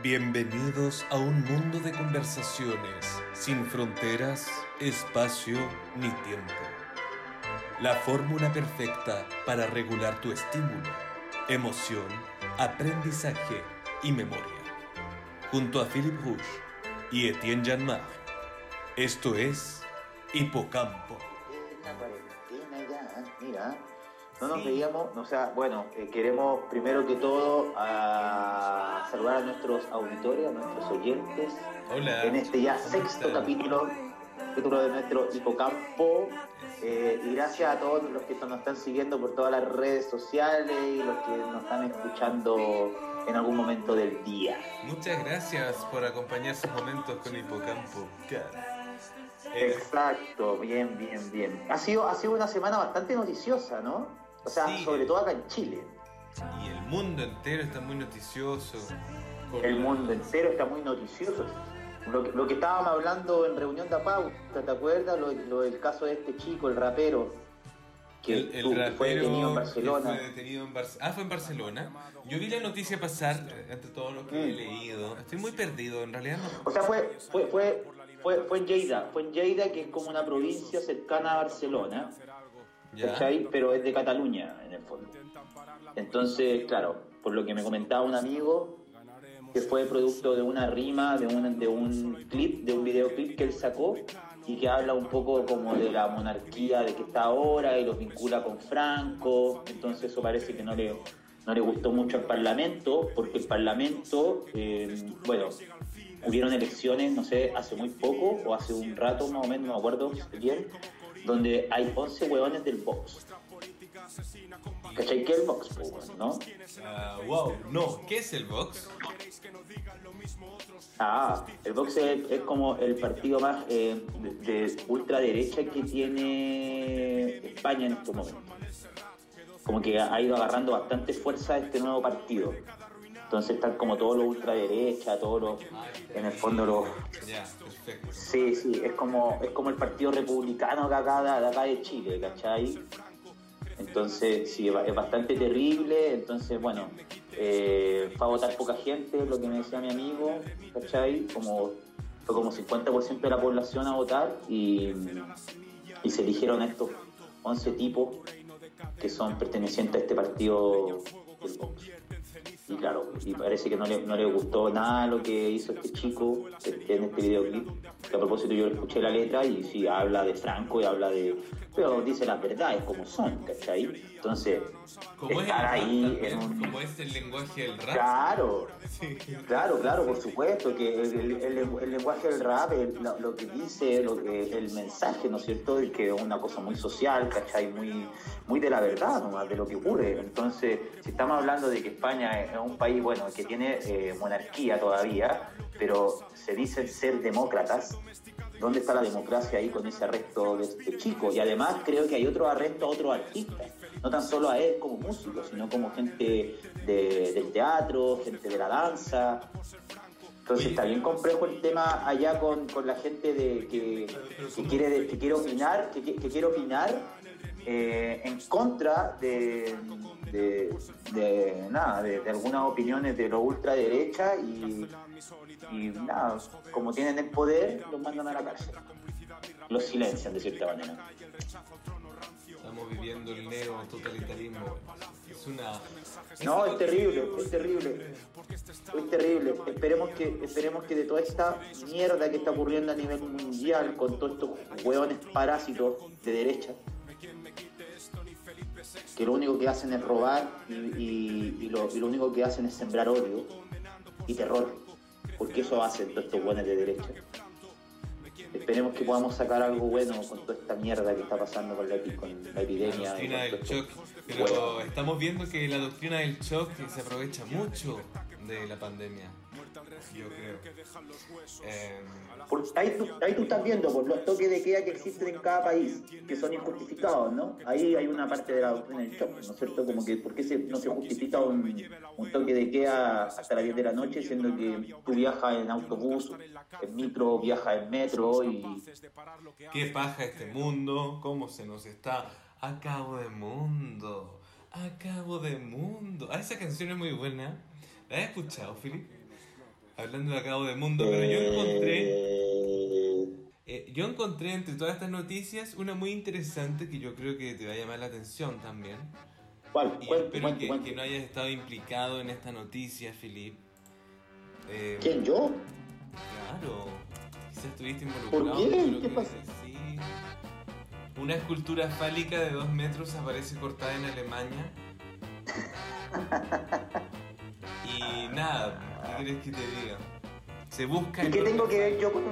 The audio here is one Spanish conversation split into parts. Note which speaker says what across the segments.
Speaker 1: Bienvenidos a un mundo de conversaciones sin fronteras, espacio ni tiempo. La fórmula perfecta para regular tu estímulo, emoción, aprendizaje y memoria. Junto a Philip Rouge y Etienne Janmar. Esto es Hipocampo.
Speaker 2: No nos veíamos, o sea, bueno, eh, queremos primero que todo a saludar a nuestros auditores, a nuestros oyentes,
Speaker 1: Hola.
Speaker 2: en este ya
Speaker 1: ¿Cómo
Speaker 2: sexto capítulo, capítulo de nuestro hipocampo. Eh, y gracias a todos los que nos están siguiendo por todas las redes sociales y los que nos están escuchando en algún momento del día.
Speaker 1: Muchas gracias por acompañar sus momentos con Hipocampo. Eh,
Speaker 2: Exacto, bien, bien, bien. Ha sido, ha sido una semana bastante noticiosa, ¿no? O sea,
Speaker 1: Sí.
Speaker 2: sobre todo acá en Chile.
Speaker 1: y el mundo entero está muy noticioso.
Speaker 2: El mundo entero está muy noticioso. Lo que, lo que estábamos hablando en reunión de pauta, ¿te acuerdas? Lo, lo del caso de este chico, el rapero, que,
Speaker 1: El, el
Speaker 2: tu- que fue
Speaker 1: rapero
Speaker 2: detenido en Barcelona.
Speaker 1: fue detenido en Barce- Ah, fue en Barcelona. Yo vi la noticia pasar eh, entre todo lo que he
Speaker 2: Mm.
Speaker 1: leído. Estoy muy perdido, en realidad no.
Speaker 2: O sea, fue, fue, fue, fue, fue en Lleida, fue en Lleida, que es como una provincia cercana a Barcelona. Pero es de Cataluña, en el fondo. Entonces, claro, por lo que me comentaba un amigo, que fue producto de una rima, de un, de un clip, de un videoclip que él sacó y que habla un poco como de la monarquía de que está ahora y los vincula con Franco, entonces eso parece que no le, no le gustó mucho al Parlamento, porque el Parlamento, eh, bueno, hubieron elecciones, no sé, hace muy poco o hace un rato más o menos, no me acuerdo bien, donde hay 11 hueones del Vox. ¿Cachai? ¿Qué es el weón, no?
Speaker 1: Ah, wow, no. ¿Qué es el box?
Speaker 2: Ah, el Vox es, es como el partido más eh, de, de ultraderecha que tiene España en estos momentos. Como que ha ido agarrando bastante fuerza este nuevo partido. Entonces están como todos los ultraderecha, todos los, en el fondo los... Sí, sí, es como, es como el partido republicano de acá, de acá de Chile, ¿cachai? Entonces, sí, es bastante terrible. Entonces, bueno, eh, fue a votar poca gente, lo que me decía mi amigo, ¿cachai? Como, fue como 50% de la población a votar y, y se eligieron estos 11 tipos que son pertenecientes a este partido del Vox. Y claro, y parece que no le, no le gustó nada lo que hizo este chico este, en este videoclip. Que a propósito yo escuché la letra y sí, habla de Franco y habla de... Pero dice las verdades como son, ¿cachai? Entonces,
Speaker 1: Como es
Speaker 2: estar
Speaker 1: rap
Speaker 2: ahí en un...
Speaker 1: como es el lenguaje del rap.
Speaker 2: Claro,
Speaker 1: Sí.
Speaker 2: Claro, claro, por supuesto, que el, el- el- el lenguaje del rap, lo, lo que dice, lo que, el mensaje, ¿no es cierto?, es que es una cosa muy social, ¿cachai? Muy, muy de la verdad, nomás, de lo que ocurre. Entonces, si estamos hablando de que España es un país, bueno, que tiene eh, monarquía todavía, pero se dicen ser demócratas, ¿dónde está la democracia ahí con ese arresto de este chico? Y además creo que hay otro arresto a otros artistas, no tan solo a él como músico, sino como gente de- del teatro, gente de la danza. Entonces está bien complejo el tema allá con, con la gente de que, que quiere que quiere opinar, que, que quiere opinar eh, en contra de, de, de nada, de, de algunas opiniones de los ultraderecha y, y nada, como tienen el poder, los mandan a la cárcel. Los silencian de cierta manera.
Speaker 1: Estamos viviendo el neototalitarismo. Es una.
Speaker 2: No, es terrible, es terrible. Es terrible. Esperemos que, esperemos que de toda esta mierda que está ocurriendo a nivel mundial con todos estos hueones parásitos de derecha, que lo único que hacen es robar y, y- y lo, y lo único que hacen es sembrar odio y terror, porque eso hacen todos estos hueones de derecha. Esperemos que podamos sacar algo bueno con toda esta mierda que está pasando con la, con epidemia.
Speaker 1: doctrina del shock. Pero
Speaker 2: Bueno.
Speaker 1: estamos viendo que la doctrina del shock se aprovecha mucho de la pandemia. Yo creo. Eh,
Speaker 2: ahí, tú, ahí tú estás viendo por los toques de queda que existen en cada país, que son injustificados, ¿no? Ahí hay una parte de la doctrina del shock, ¿no es cierto? Como que, ¿por qué se- no se justifica un, un toque de queda hasta las 10 de la noche, siendo que tú viajas en autobús, en micro, viajas en metro y...
Speaker 1: ¿Qué paja este mundo? ¿Cómo se nos está? Acabo de mundo. Acabo de mundo. Ah, esa canción es muy buena. ¿La has escuchado, Philip? Hablando de Cabo de Mundo, pero yo encontré,
Speaker 2: Eh,
Speaker 1: yo encontré entre todas estas noticias una muy interesante que yo creo que te va a llamar la atención también.
Speaker 2: ¿Cuál?
Speaker 1: Y
Speaker 2: Cuente,
Speaker 1: espero que, no hayas estado implicado en esta noticia, Filip. Eh,
Speaker 2: ¿Quién, yo?
Speaker 1: Claro, quizás estuviste involucrado.
Speaker 2: ¿Por qué?
Speaker 1: lo
Speaker 2: ¿Qué
Speaker 1: que
Speaker 2: pasó?
Speaker 1: Sí. Una escultura fálica de dos metros aparece cortada en Alemania. Y nada, ¿qué quieres que te diga? Se busca
Speaker 2: ¿Y qué tengo que ver yo con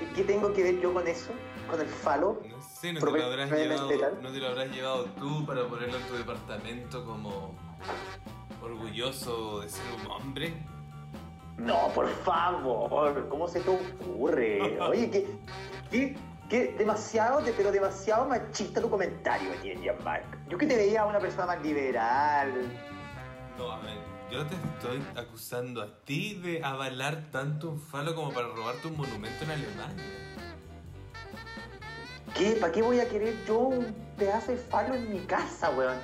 Speaker 2: ¿Y qué tengo que ver yo con eso? ¿Con el falo?
Speaker 1: No sé, no te, lo habrás llevado, no te lo habrás llevado tú para ponerlo en tu departamento como orgulloso de ser un hombre.
Speaker 2: No, por favor, ¿cómo se te ocurre? Oye, que, que, que demasiado, de- pero demasiado machista tu comentario, Jean-Marc. Yo que te veía una persona más liberal.
Speaker 1: No, a ver, yo te estoy acusando a ti de avalar tanto un falo como para robarte un monumento en Alemania.
Speaker 2: ¿Qué? ¿Para qué voy a querer yo un pedazo de falo en mi casa, weón?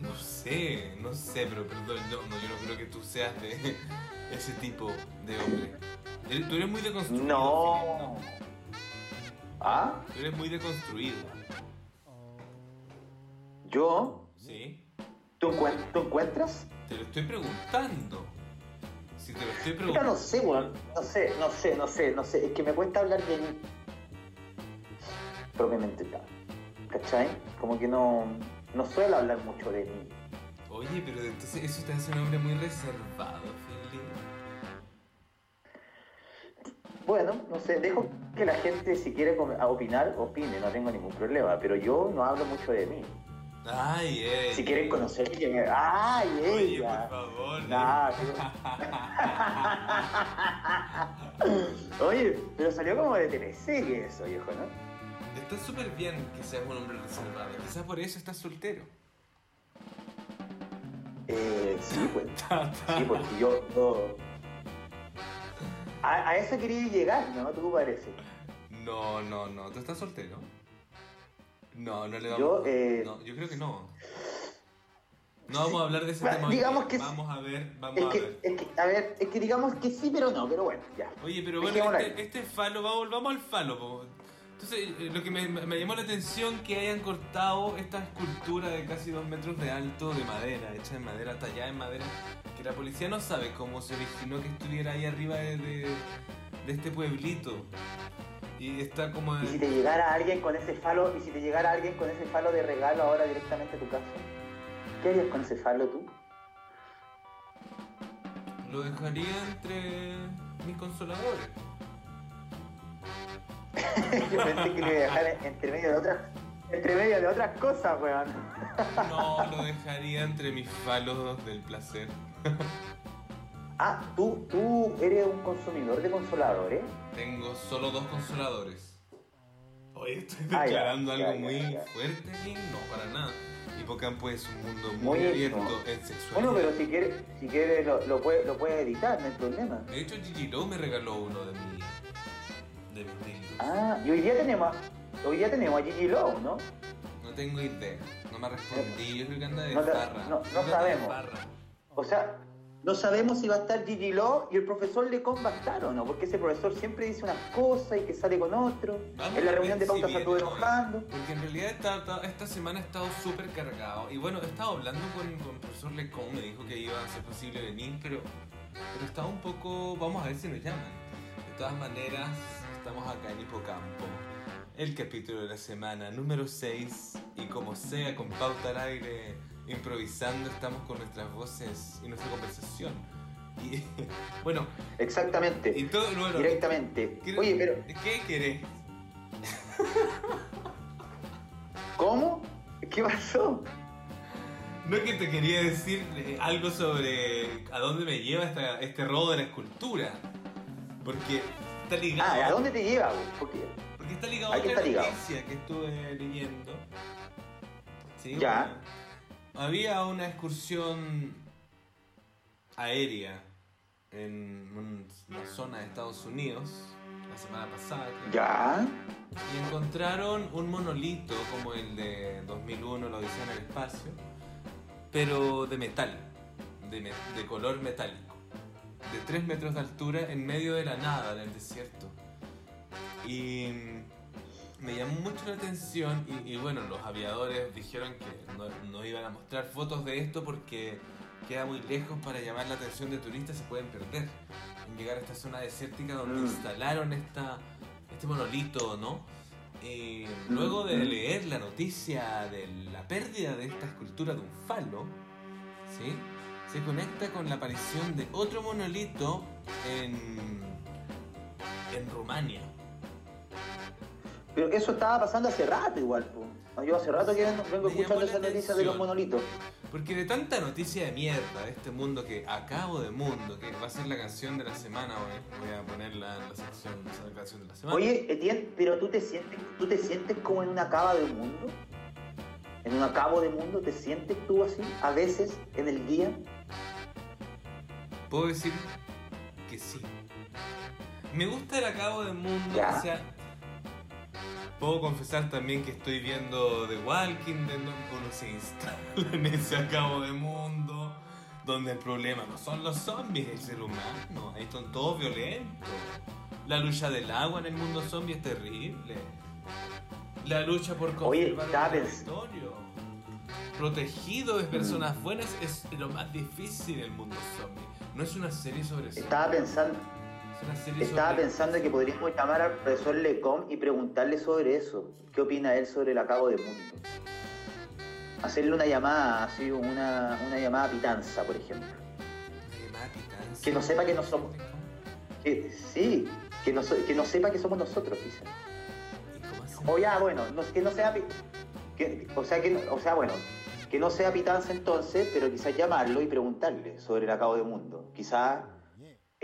Speaker 1: No sé, no sé, pero perdón, no, no, yo no creo que tú seas de ese tipo de hombre. Tú eres muy deconstruido.
Speaker 2: No. ¿Ah?
Speaker 1: Tú eres muy deconstruido.
Speaker 2: ¿Yo?
Speaker 1: ¿Sí?
Speaker 2: ¿Tú, encuent- tú encuentras?
Speaker 1: Te lo estoy preguntando. Si te lo estoy preguntando.
Speaker 2: no sé, weón. No sé, no sé, no sé, no sé. Es que me cuesta hablar de mí. Propiamente tal. ¿Cachai? Como que no, no suelo hablar mucho de mí.
Speaker 1: Oye, pero entonces eso te hace un hombre muy reservado, Philip.
Speaker 2: Bueno, no sé, dejo que la gente si quiere opinar, opine, no tengo ningún problema, pero yo no hablo mucho de mí.
Speaker 1: Ay, ey.
Speaker 2: Si quieren me... ¡Ay,
Speaker 1: Oye,
Speaker 2: ella!
Speaker 1: por favor.
Speaker 2: Nah, pero- Oye, pero salió como de teleserie eso, viejo, ¿no?
Speaker 1: Está súper bien que seas un hombre reservado. Quizás por eso estás soltero.
Speaker 2: Eh, sí, pues. Sí, porque yo... yo- A, a eso quería llegar, ¿no? ¿Tú parece?
Speaker 1: No, no, no. ¿Tú estás soltero? No, no le vamos
Speaker 2: Yo, eh,
Speaker 1: No, yo creo que no. No vamos a hablar de ese tema.
Speaker 2: digamos que sí.
Speaker 1: Vamos a ver, vamos
Speaker 2: Es
Speaker 1: a
Speaker 2: que,
Speaker 1: ver.
Speaker 2: es que, a ver, es que digamos que sí, pero no, pero bueno, ya.
Speaker 1: Oye, pero bueno, este, este falo, vamos, vamos al falo. po. Entonces, eh, lo que me, me llamó la atención que hayan cortado esta escultura de casi dos metros de alto de madera, hecha en madera, tallada en madera, que la policía no sabe cómo se originó que estuviera ahí arriba de, de, de este pueblito. Y está como...
Speaker 2: Y si te llegara alguien con ese falo, y si te llegara alguien con ese falo de regalo ahora directamente a tu casa, ¿qué harías con ese falo tú?
Speaker 1: Lo dejaría entre mis consoladores.
Speaker 2: Yo pensé que lo iba a dejar entre medio de otras, entre medio de otras cosas, weón.
Speaker 1: No, lo dejaría entre mis falos del placer.
Speaker 2: Ah, tú, tú eres un consumidor de consoladores.
Speaker 1: Tengo solo dos consoladores. Oye, estoy
Speaker 2: Ah, ya,
Speaker 1: declarando algo
Speaker 2: ya,
Speaker 1: muy
Speaker 2: ya.
Speaker 1: fuerte. No, para nada. Hipocampo es un mundo muy,
Speaker 2: Muy
Speaker 1: abierto en sexualidad.
Speaker 2: Bueno, pero si quieres, si quieres lo, lo puedes lo puedes editar, no hay problema.
Speaker 1: De hecho, Gigi Lowe me regaló uno de mi, de mis dildos.
Speaker 2: Ah, y hoy día tenemos, hoy día tenemos a Gigi Lowe, ¿no?
Speaker 1: No tengo idea. No me respondí. Yo creo que anda de
Speaker 2: No
Speaker 1: farra.
Speaker 2: no- no sabemos. O sea, no sabemos si va a estar Gigi Lowe y el profesor Lecon va a estar o no, porque ese profesor siempre dice unas cosas y que sale con otro.
Speaker 1: Vamos
Speaker 2: en la reunión de pauta se
Speaker 1: viene hoy.
Speaker 2: enojando.
Speaker 1: Porque en realidad esta, esta- esta semana he estado súper cargado. Y bueno, he estado hablando con, con el profesor Lecon, me dijo que iba a ser posible venir, pero, pero estaba un poco. Vamos a ver si nos llaman. De todas maneras, estamos acá en Hipocampo. El capítulo de la semana número 6. Y como sea, con pauta al aire, improvisando, estamos con nuestras voces y nuestra conversación. Y bueno,
Speaker 2: Exactamente.
Speaker 1: y todo. Bueno,
Speaker 2: Directamente.
Speaker 1: ¿qué-
Speaker 2: Oye, pero
Speaker 1: ¿Qué querés?
Speaker 2: ¿cómo? ¿Qué pasó?
Speaker 1: No que te quería decir eh, algo sobre a dónde me lleva esta- este robo de la escultura. Porque está ligado.
Speaker 2: Ah, ¿a dónde te lleva? güey? Porque
Speaker 1: Porque está ligado
Speaker 2: ¿A qué
Speaker 1: otra
Speaker 2: está ligado?
Speaker 1: noticia que estuve leyendo. Sí,
Speaker 2: Ya.
Speaker 1: bueno. Había una excursión aérea en un- una zona de Estados Unidos la semana pasada. creo.
Speaker 2: ya.
Speaker 1: Y encontraron un monolito como el de 2001, lo dicen en el espacio, pero de metal, de, me- de color metálico. de 3 metros de altura en medio de la nada, en el desierto. Y mm, me llamó mucho la atención y, y bueno, los aviadores dijeron que no, no iban a mostrar fotos de esto porque queda muy lejos para llamar la atención de turistas, se pueden perder en llegar a esta zona desértica donde
Speaker 2: Mm.
Speaker 1: instalaron esta, este monolito, ¿no? Eh, luego de leer la noticia de la pérdida de esta escultura de un falo, ¿sí? se conecta con la aparición de otro monolito en, en Rumania.
Speaker 2: Pero eso estaba pasando hace rato igual, po. Yo hace rato que vengo, escuchando
Speaker 1: la
Speaker 2: esa noticia de los monolitos.
Speaker 1: Porque de tanta noticia de mierda de este mundo que acabo de mundo, que va a ser la canción de la semana, voy, voy a ponerla en la sección, esa canción de la semana.
Speaker 2: Oye, Etienne, pero tú te sientes, tú te sientes como en una cava del mundo. En un acabo de mundo, ¿te sientes tú así? A veces, en el día.
Speaker 1: Puedo decir que sí. Me gusta el acabo del mundo,
Speaker 2: Ya.
Speaker 1: o sea. Puedo confesar también que estoy viendo The Walking Dead, ¿no? uno se instala en ese acabo de mundo, donde el problema no son los zombies, el ser humano, ahí son todos violentos. La lucha del agua en el mundo zombie es terrible. La lucha por conservar el territorio. Protegido de personas buenas es lo más difícil en el mundo zombie. No es una serie sobre zombies.
Speaker 2: Estaba pensando,
Speaker 1: Es
Speaker 2: estaba pensando que podríamos llamar al profesor Lecom y preguntarle sobre eso. ¿Qué opina él sobre el acabo de mundo? Hacerle una llamada, así, una, una llamada pitanza, por ejemplo. Que no sepa que no somos. Que, sí, que no, que no sepa que somos nosotros, quizás. O ya, bueno, no, que no sea. Que, o, sea, que, o sea, bueno, que no sea pitanza entonces, pero quizás llamarlo y preguntarle sobre el acabo de mundo. Quizás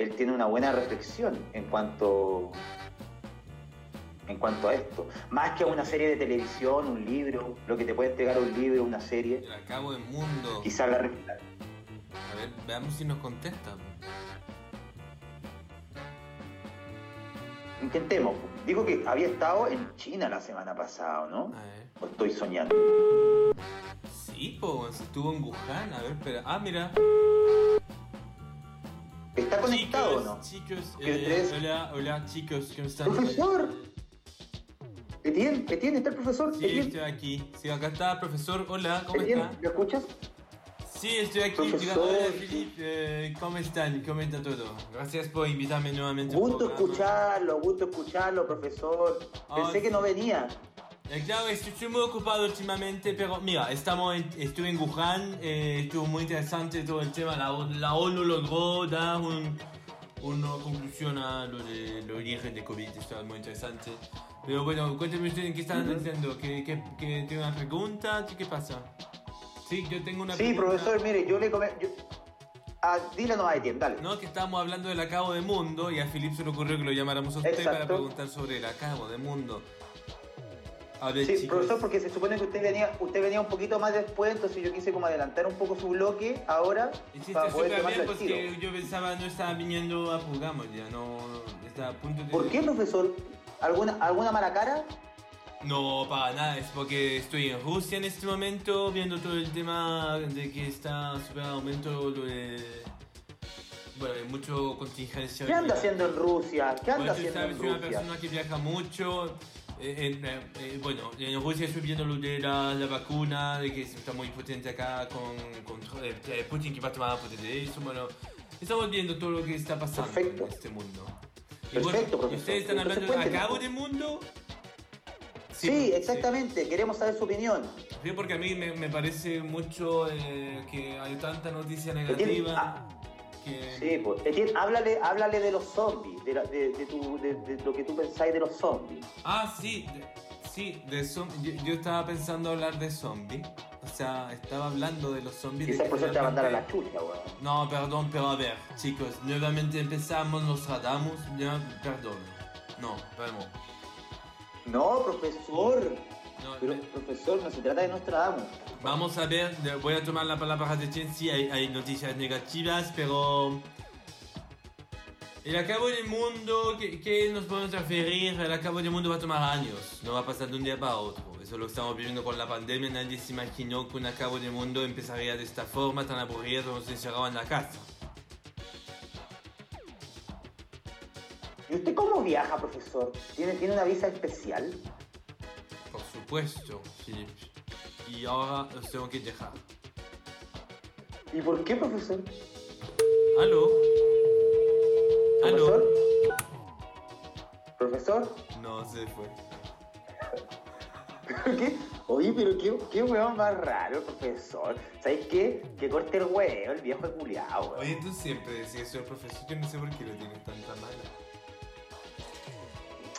Speaker 2: él tiene una buena reflexión en cuanto. En cuanto a esto, más que a una serie de televisión, un libro, lo que te puede entregar un libro, una serie,
Speaker 1: El acabo del mundo.
Speaker 2: quizás la,
Speaker 1: A ver, veamos si nos contesta.
Speaker 2: intentemos. Digo que había estado en China la semana pasada, ¿no?
Speaker 1: A ver.
Speaker 2: ¿O estoy soñando?
Speaker 1: Sí, pues estuvo en Wuhan. A ver, espera. Ah, mira.
Speaker 2: ¿Está conectado
Speaker 1: chicos,
Speaker 2: o no?
Speaker 1: Chicos,
Speaker 2: ¿Qué
Speaker 1: eh, hola, hola, chicos, ¿cómo están?
Speaker 2: ¡Profesor! Etienne, Etienne, ¿está el profesor?
Speaker 1: Sí,
Speaker 2: Etienne,
Speaker 1: estoy aquí. Sí, acá está, profesor. Hola, ¿cómo
Speaker 2: Etienne,
Speaker 1: está?
Speaker 2: ¿me escuchas?
Speaker 1: Sí, estoy aquí. Hola, Philip, eh, ¿cómo están? ¿Cómo está todo? Gracias por invitarme nuevamente.
Speaker 2: Gusto escucharlo, gusto escucharlo, profesor. Pensé que no venía.
Speaker 1: Eh, claro, estoy, muy ocupado últimamente, pero mira, estamos en- estuve en Wuhan, eh, estuvo muy interesante todo el tema, la, ONU- la ONU logró dar un- una conclusión a lo de los origen de COVID, esto es muy interesante. Pero bueno, cuéntenme ustedes en qué
Speaker 2: Ujú.
Speaker 1: diciendo, que, que, que tiene una pregunta, ¿qué, pasa? Sí, yo tengo una
Speaker 2: Sí,
Speaker 1: pregunta.
Speaker 2: profesor, mire, yo le comé. Yo... Ah, dile nomás, Etienne, dale.
Speaker 1: No, que estábamos hablando del acabo de mundo y a Philip se le ocurrió que lo llamáramos a usted para
Speaker 2: Exacto.
Speaker 1: preguntar sobre el acabo de mundo. A ver,
Speaker 2: Sí,
Speaker 1: chicos.
Speaker 2: profesor, porque se supone que usted venía, usted venía un poquito más después, entonces yo quise como adelantar un poco su bloque ahora
Speaker 1: Hiciste
Speaker 2: para poder
Speaker 1: bien porque yo pensaba no estaba viniendo a programa ya, no, estaba a punto de...
Speaker 2: ¿Por qué, profesor? ¿Alguna, ¿Alguna mala cara?
Speaker 1: No, para nada, es porque estoy en Rusia en este momento viendo todo el tema de que está súper aumento lo de... Bueno, hay mucho contingencia.
Speaker 2: ¿Qué anda haciendo en Rusia? ¿Qué anda
Speaker 1: Bueno,
Speaker 2: haciendo
Speaker 1: sabes,
Speaker 2: en
Speaker 1: soy una
Speaker 2: Rusia?
Speaker 1: persona que viaja mucho. eh, en, eh, eh, bueno, en Rusia estoy viendo lo de la, la vacuna, de que está muy potente acá con, con eh, Putin que va a tomar potente de eso. Bueno, estamos viendo todo lo que está pasando
Speaker 2: Perfecto.
Speaker 1: en este mundo. Y
Speaker 2: Perfecto,
Speaker 1: bueno. ¿ustedes están
Speaker 2: Entonces,
Speaker 1: hablando de
Speaker 2: cuéntenos.
Speaker 1: acabo de mundo?
Speaker 2: Sí, exactamente. Queremos saber su opinión.
Speaker 1: Sí, porque a mí me, me parece mucho eh, que hay tanta noticia negativa
Speaker 2: ah,
Speaker 1: que...
Speaker 2: Sí, pues. Etienne, háblale, háblale de los zombies, de, la- de- de tu- de- lo que tú pensáis de los zombies.
Speaker 1: Ah, sí, sí, de zom- yo, yo estaba pensando hablar de zombies. O sea, estaba hablando de los zombies.
Speaker 2: Quizás por eso te va a mandar a la chucha, weón.
Speaker 1: No, perdón, pero a ver, chicos, nuevamente empezamos, nos tratamos, ya, perdón. No, vamos.
Speaker 2: No, profesor.
Speaker 1: No,
Speaker 2: Pero, profesor, no se trata de Nostradamus.
Speaker 1: vamos a ver, voy a tomar la palabra de Chen, sí, hay, hay noticias negativas, pero... El acabo del mundo, ¿qué, qué nos podemos referir? El acabo del mundo va a tomar años, no va a pasar de un día para otro. Eso lo estamos viviendo con la pandemia, nadie se imaginó que un acabo del mundo empezaría de esta forma tan aburrida, nos encerraban en la casa.
Speaker 2: ¿Y usted cómo viaja, profesor? ¿Tiene, ¿tiene una visa especial?
Speaker 1: Supuesto, sí. Y ahora tengo que dejar.
Speaker 2: ¿Y por qué, profesor?
Speaker 1: ¿Aló? ¿Aló?
Speaker 2: ¿Profesor? ¿Profesor?
Speaker 1: No, se fue.
Speaker 2: ¿Pero qué? Oye, pero qué, qué weón más raro, profesor. ¿Sabes qué? Que corte el huevo, el viejo culiao, weón.
Speaker 1: Oye, tú siempre decías eso, profesor. Yo no sé por qué lo tienes tanta mala.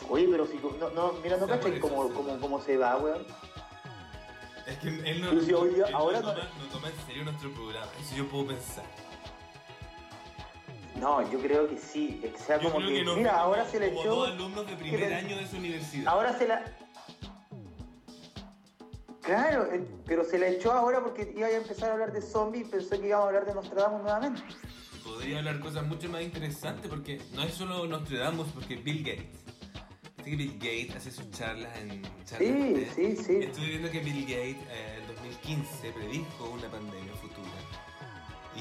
Speaker 2: Oye, pero si no, no mira, no cachai cómo, cómo, cómo se va, weón.
Speaker 1: Es que él no,
Speaker 2: Pero si hoy día-
Speaker 1: él
Speaker 2: ahora
Speaker 1: no, toma, no toma en serio nuestro programa. Eso yo puedo pensar.
Speaker 2: No, yo creo que sí. O sea,
Speaker 1: Yo
Speaker 2: como que, mira, ahora se le echó.
Speaker 1: dos alumnos de primer
Speaker 2: le-
Speaker 1: año de su universidad.
Speaker 2: Ahora se la. Claro, eh, pero se la echó ahora porque iba a empezar a hablar de zombies y pensó que íbamos a hablar de Nostradamus nuevamente.
Speaker 1: Podría hablar cosas mucho más interesantes porque no es solo Nostradamus, porque Bill Gates. Viste que Bill Gates hace sus charlas en charlas
Speaker 2: Sí, sí, sí.
Speaker 1: Estuve viendo que Bill Gates eh, en 2015 predijo una pandemia futura.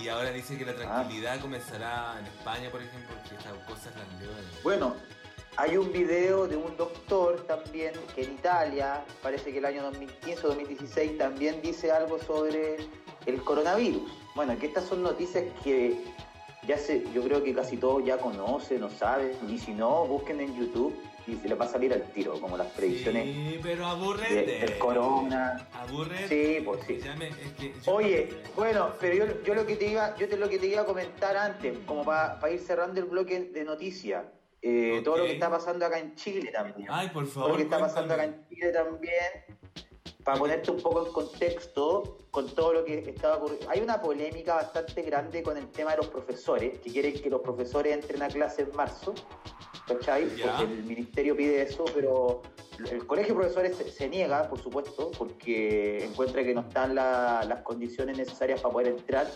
Speaker 1: Y ahora dice que la tranquilidad comenzará en España, por ejemplo, porque estas cosas las leo en...
Speaker 2: Bueno, hay un video de un doctor también que en Italia, parece que el año 2015 o 2016, también dice algo sobre el coronavirus. Bueno, que estas son noticias que ya se, yo creo que casi todos ya conocen o saben, y si no, busquen en YouTube y se les va a salir al tiro, como las predicciones
Speaker 1: Sí, pero
Speaker 2: de-
Speaker 1: aburrete.
Speaker 2: del corona.
Speaker 1: Aburrete.
Speaker 2: Sí, pues sí.
Speaker 1: Ya me- es que yo-
Speaker 2: Oye, bueno, pero yo, yo lo que te iba, yo te lo que te iba a comentar antes, como para ir cerrando el bloque de noticias, eh, todo lo que está pasando acá en Chile también.
Speaker 1: Ay, por
Speaker 2: todo
Speaker 1: favor.
Speaker 2: lo que está pasando acá en Chile también, para ponerte un poco en contexto con todo lo que estaba ocurriendo. Hay una polémica bastante grande con el tema de los profesores, que quieren que los profesores entren a clase en marzo, ¿cachai?
Speaker 1: Ya.
Speaker 2: Porque el ministerio pide eso, pero el colegio de profesores se, se niega, por supuesto, porque encuentra que no están la- las condiciones necesarias para poder entrar,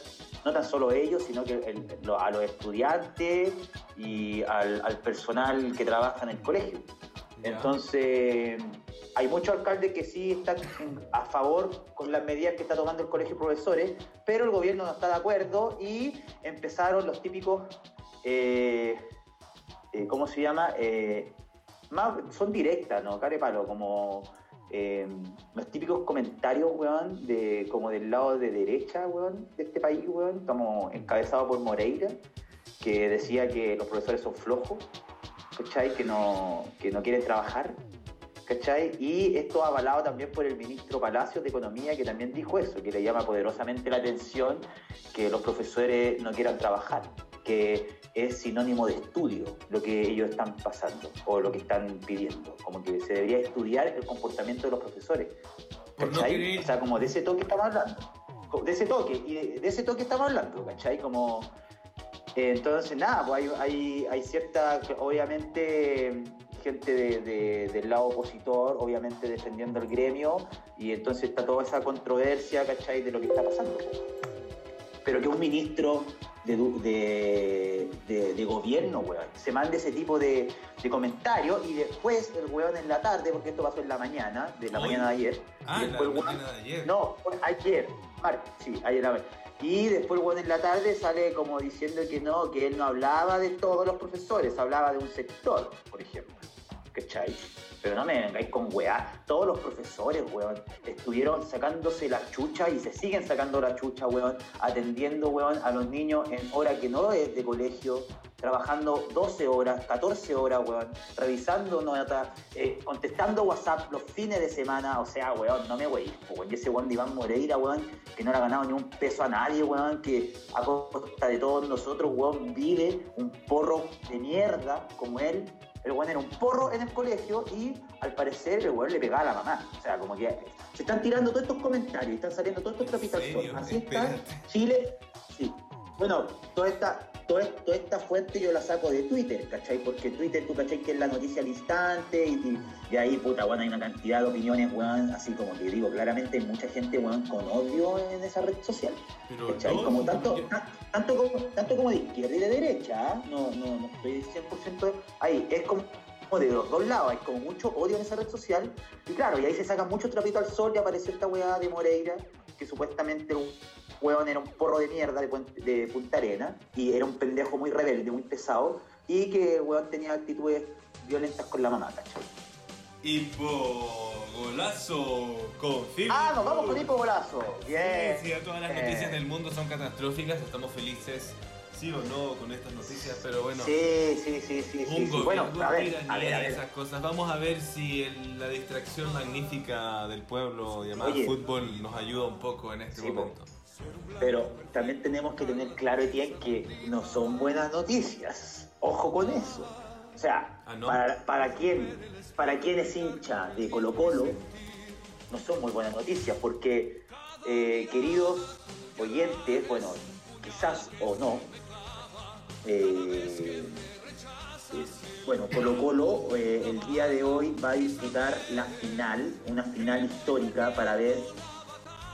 Speaker 2: no tan solo ellos, sino que el- lo- a los estudiantes y al, al personal que trabaja en el colegio. Entonces, hay muchos alcaldes que sí están a favor con las medidas que está tomando el colegio de profesores, pero el gobierno no está de acuerdo y empezaron los típicos, eh, eh, ¿cómo se llama? Eh, son directas, ¿no? Care palo, como eh, los típicos comentarios, weón, de, como del lado de derecha, weón, de este país, weón, como encabezado por Moreira, que decía que los profesores son flojos, ¿cachai? Que no, que no quieren trabajar, ¿cachai? Y esto avalado también por el ministro Palacios de Economía, que también dijo eso, que le llama poderosamente la atención que los profesores no quieran trabajar, que es sinónimo de estudio lo que ellos están pasando o lo que están pidiendo, como que se debería estudiar el comportamiento de los profesores,
Speaker 1: no
Speaker 2: ¿cachai?
Speaker 1: querer-
Speaker 2: O sea, como de ese toque estamos hablando, de ese toque, y de, de ese toque estamos hablando, ¿cachai? Como... eh, Entonces, nada, pues hay, hay, hay cierta, obviamente, gente de- de- del lado opositor, obviamente defendiendo el gremio, y entonces está toda esa controversia, ¿cachai?, de lo que está pasando. Pero que un ministro de, de, gobierno, weón, se mande ese tipo de, de comentarios y después el weón en la tarde, porque esto pasó en la mañana, de la mañana de ayer,
Speaker 1: Ah,
Speaker 2: y
Speaker 1: la
Speaker 2: después weón-
Speaker 1: mañana de ayer.
Speaker 2: no, ayer, martes, sí, ayer a ver. Y después, bueno, en la tarde sale como diciendo que no, que él no hablaba de todos los profesores, hablaba de un sector, por ejemplo. ¿Cachai? Pero no me vengáis con weá. Todos los profesores, weón, estuvieron sacándose la chucha y se siguen sacando la chucha, weón, atendiendo, weón, a los niños en hora que no es de colegio, trabajando 12 horas, 14 horas, weón, revisando notas, eh, contestando WhatsApp los fines de semana, o sea, weón, no me weís, weón, y ese weón de Iván Moreira, weón, que no le ha ganado ni un peso a nadie, weón, que a costa de todos nosotros, weón, vive un porro de mierda como él. El weón era un porro en el colegio y al parecer el weón le pegaba a la mamá. O sea, como que se están tirando todos estos comentarios, y están saliendo todos estos trapitos? Así está. Chile, sí. Bueno, toda esta, toda, es- toda esta fuente yo la saco de Twitter, ¿cachai? Porque Twitter, tú, ¿cachai? Que es la noticia al instante y, y- ahí, puta, bueno, hay una cantidad de opiniones, weón, así como que digo, claramente hay mucha gente, weón, con odio en esa red social.
Speaker 1: Pero
Speaker 2: ¿cachai?
Speaker 1: no,
Speaker 2: como tanto, tanto, como, tanto como de izquierda y de derecha, ¿ah? no, no, no estoy 100% ahí, es como de los dos lados, hay como mucho odio en esa red social, y claro, y ahí se sacan mucho trapito al sol y apareció esta weá de Moreira, que supuestamente un weón era un porro de mierda de, de Punta Arena, y era un pendejo muy rebelde, muy pesado, y que weón tenía actitudes violentas con la mamá, ¿cachai?
Speaker 1: Hipo Golazo confirma.
Speaker 2: Ah, nos vamos con Hipo Golazo. Bien.
Speaker 1: Sí, sí, todas las noticias del mundo son catastróficas, estamos felices sí o no con estas noticias, pero bueno.
Speaker 2: Sí, sí, sí, sí.
Speaker 1: Un
Speaker 2: sí, Bueno, a ver,
Speaker 1: a ver, a ver, esas cosas. Vamos a ver si el, la distracción magnífica del pueblo llamado fútbol nos ayuda un poco en este momento.
Speaker 2: Pero también tenemos que tener claro, Etienne, que no son buenas noticias. Ojo con eso. O sea, ah, para, para, quien, para quien es hincha de Colo Colo, no son muy buenas noticias, porque, eh, queridos oyentes, bueno, quizás o no, eh, bueno, Colo Colo eh, el día de hoy va a disputar la final, una final histórica para ver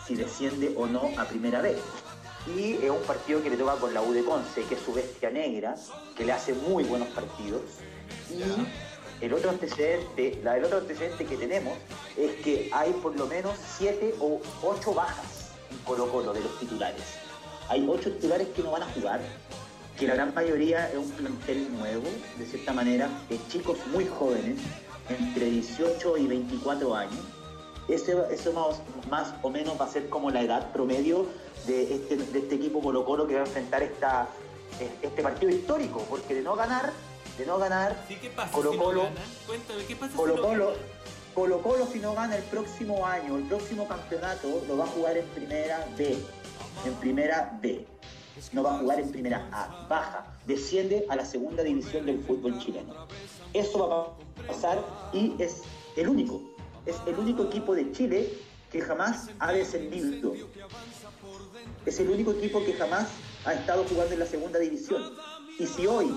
Speaker 2: si desciende o no a primera vez. Y es un partido que le toca con la U de Conce, que es su bestia negra, que le hace muy buenos partidos. Y el otro antecedente, la, el otro antecedente que tenemos es que hay por lo menos siete o ocho bajas en Colo Colo de los titulares. Hay ocho titulares que no van a jugar que la gran mayoría es un plantel nuevo, de cierta manera, de chicos muy jóvenes, entre 18 y 24 años. Eso, eso más, más, o menos va a ser como la edad promedio de este, de este equipo Colo Colo que va a enfrentar esta, este partido histórico, porque de no ganar, de no ganar, Colo Colo,
Speaker 1: Cuéntame, ¿qué pasa
Speaker 2: Colo, Colo, Colo Colo si no gana el próximo año, el próximo campeonato, lo va a jugar en primera B, en primera B. No va a jugar en primera A, baja, desciende a la segunda división del fútbol chileno. Eso va a pasar y es el único, es el único equipo de Chile que jamás ha descendido. Es el único equipo que jamás ha estado jugando en la segunda división. Y si hoy,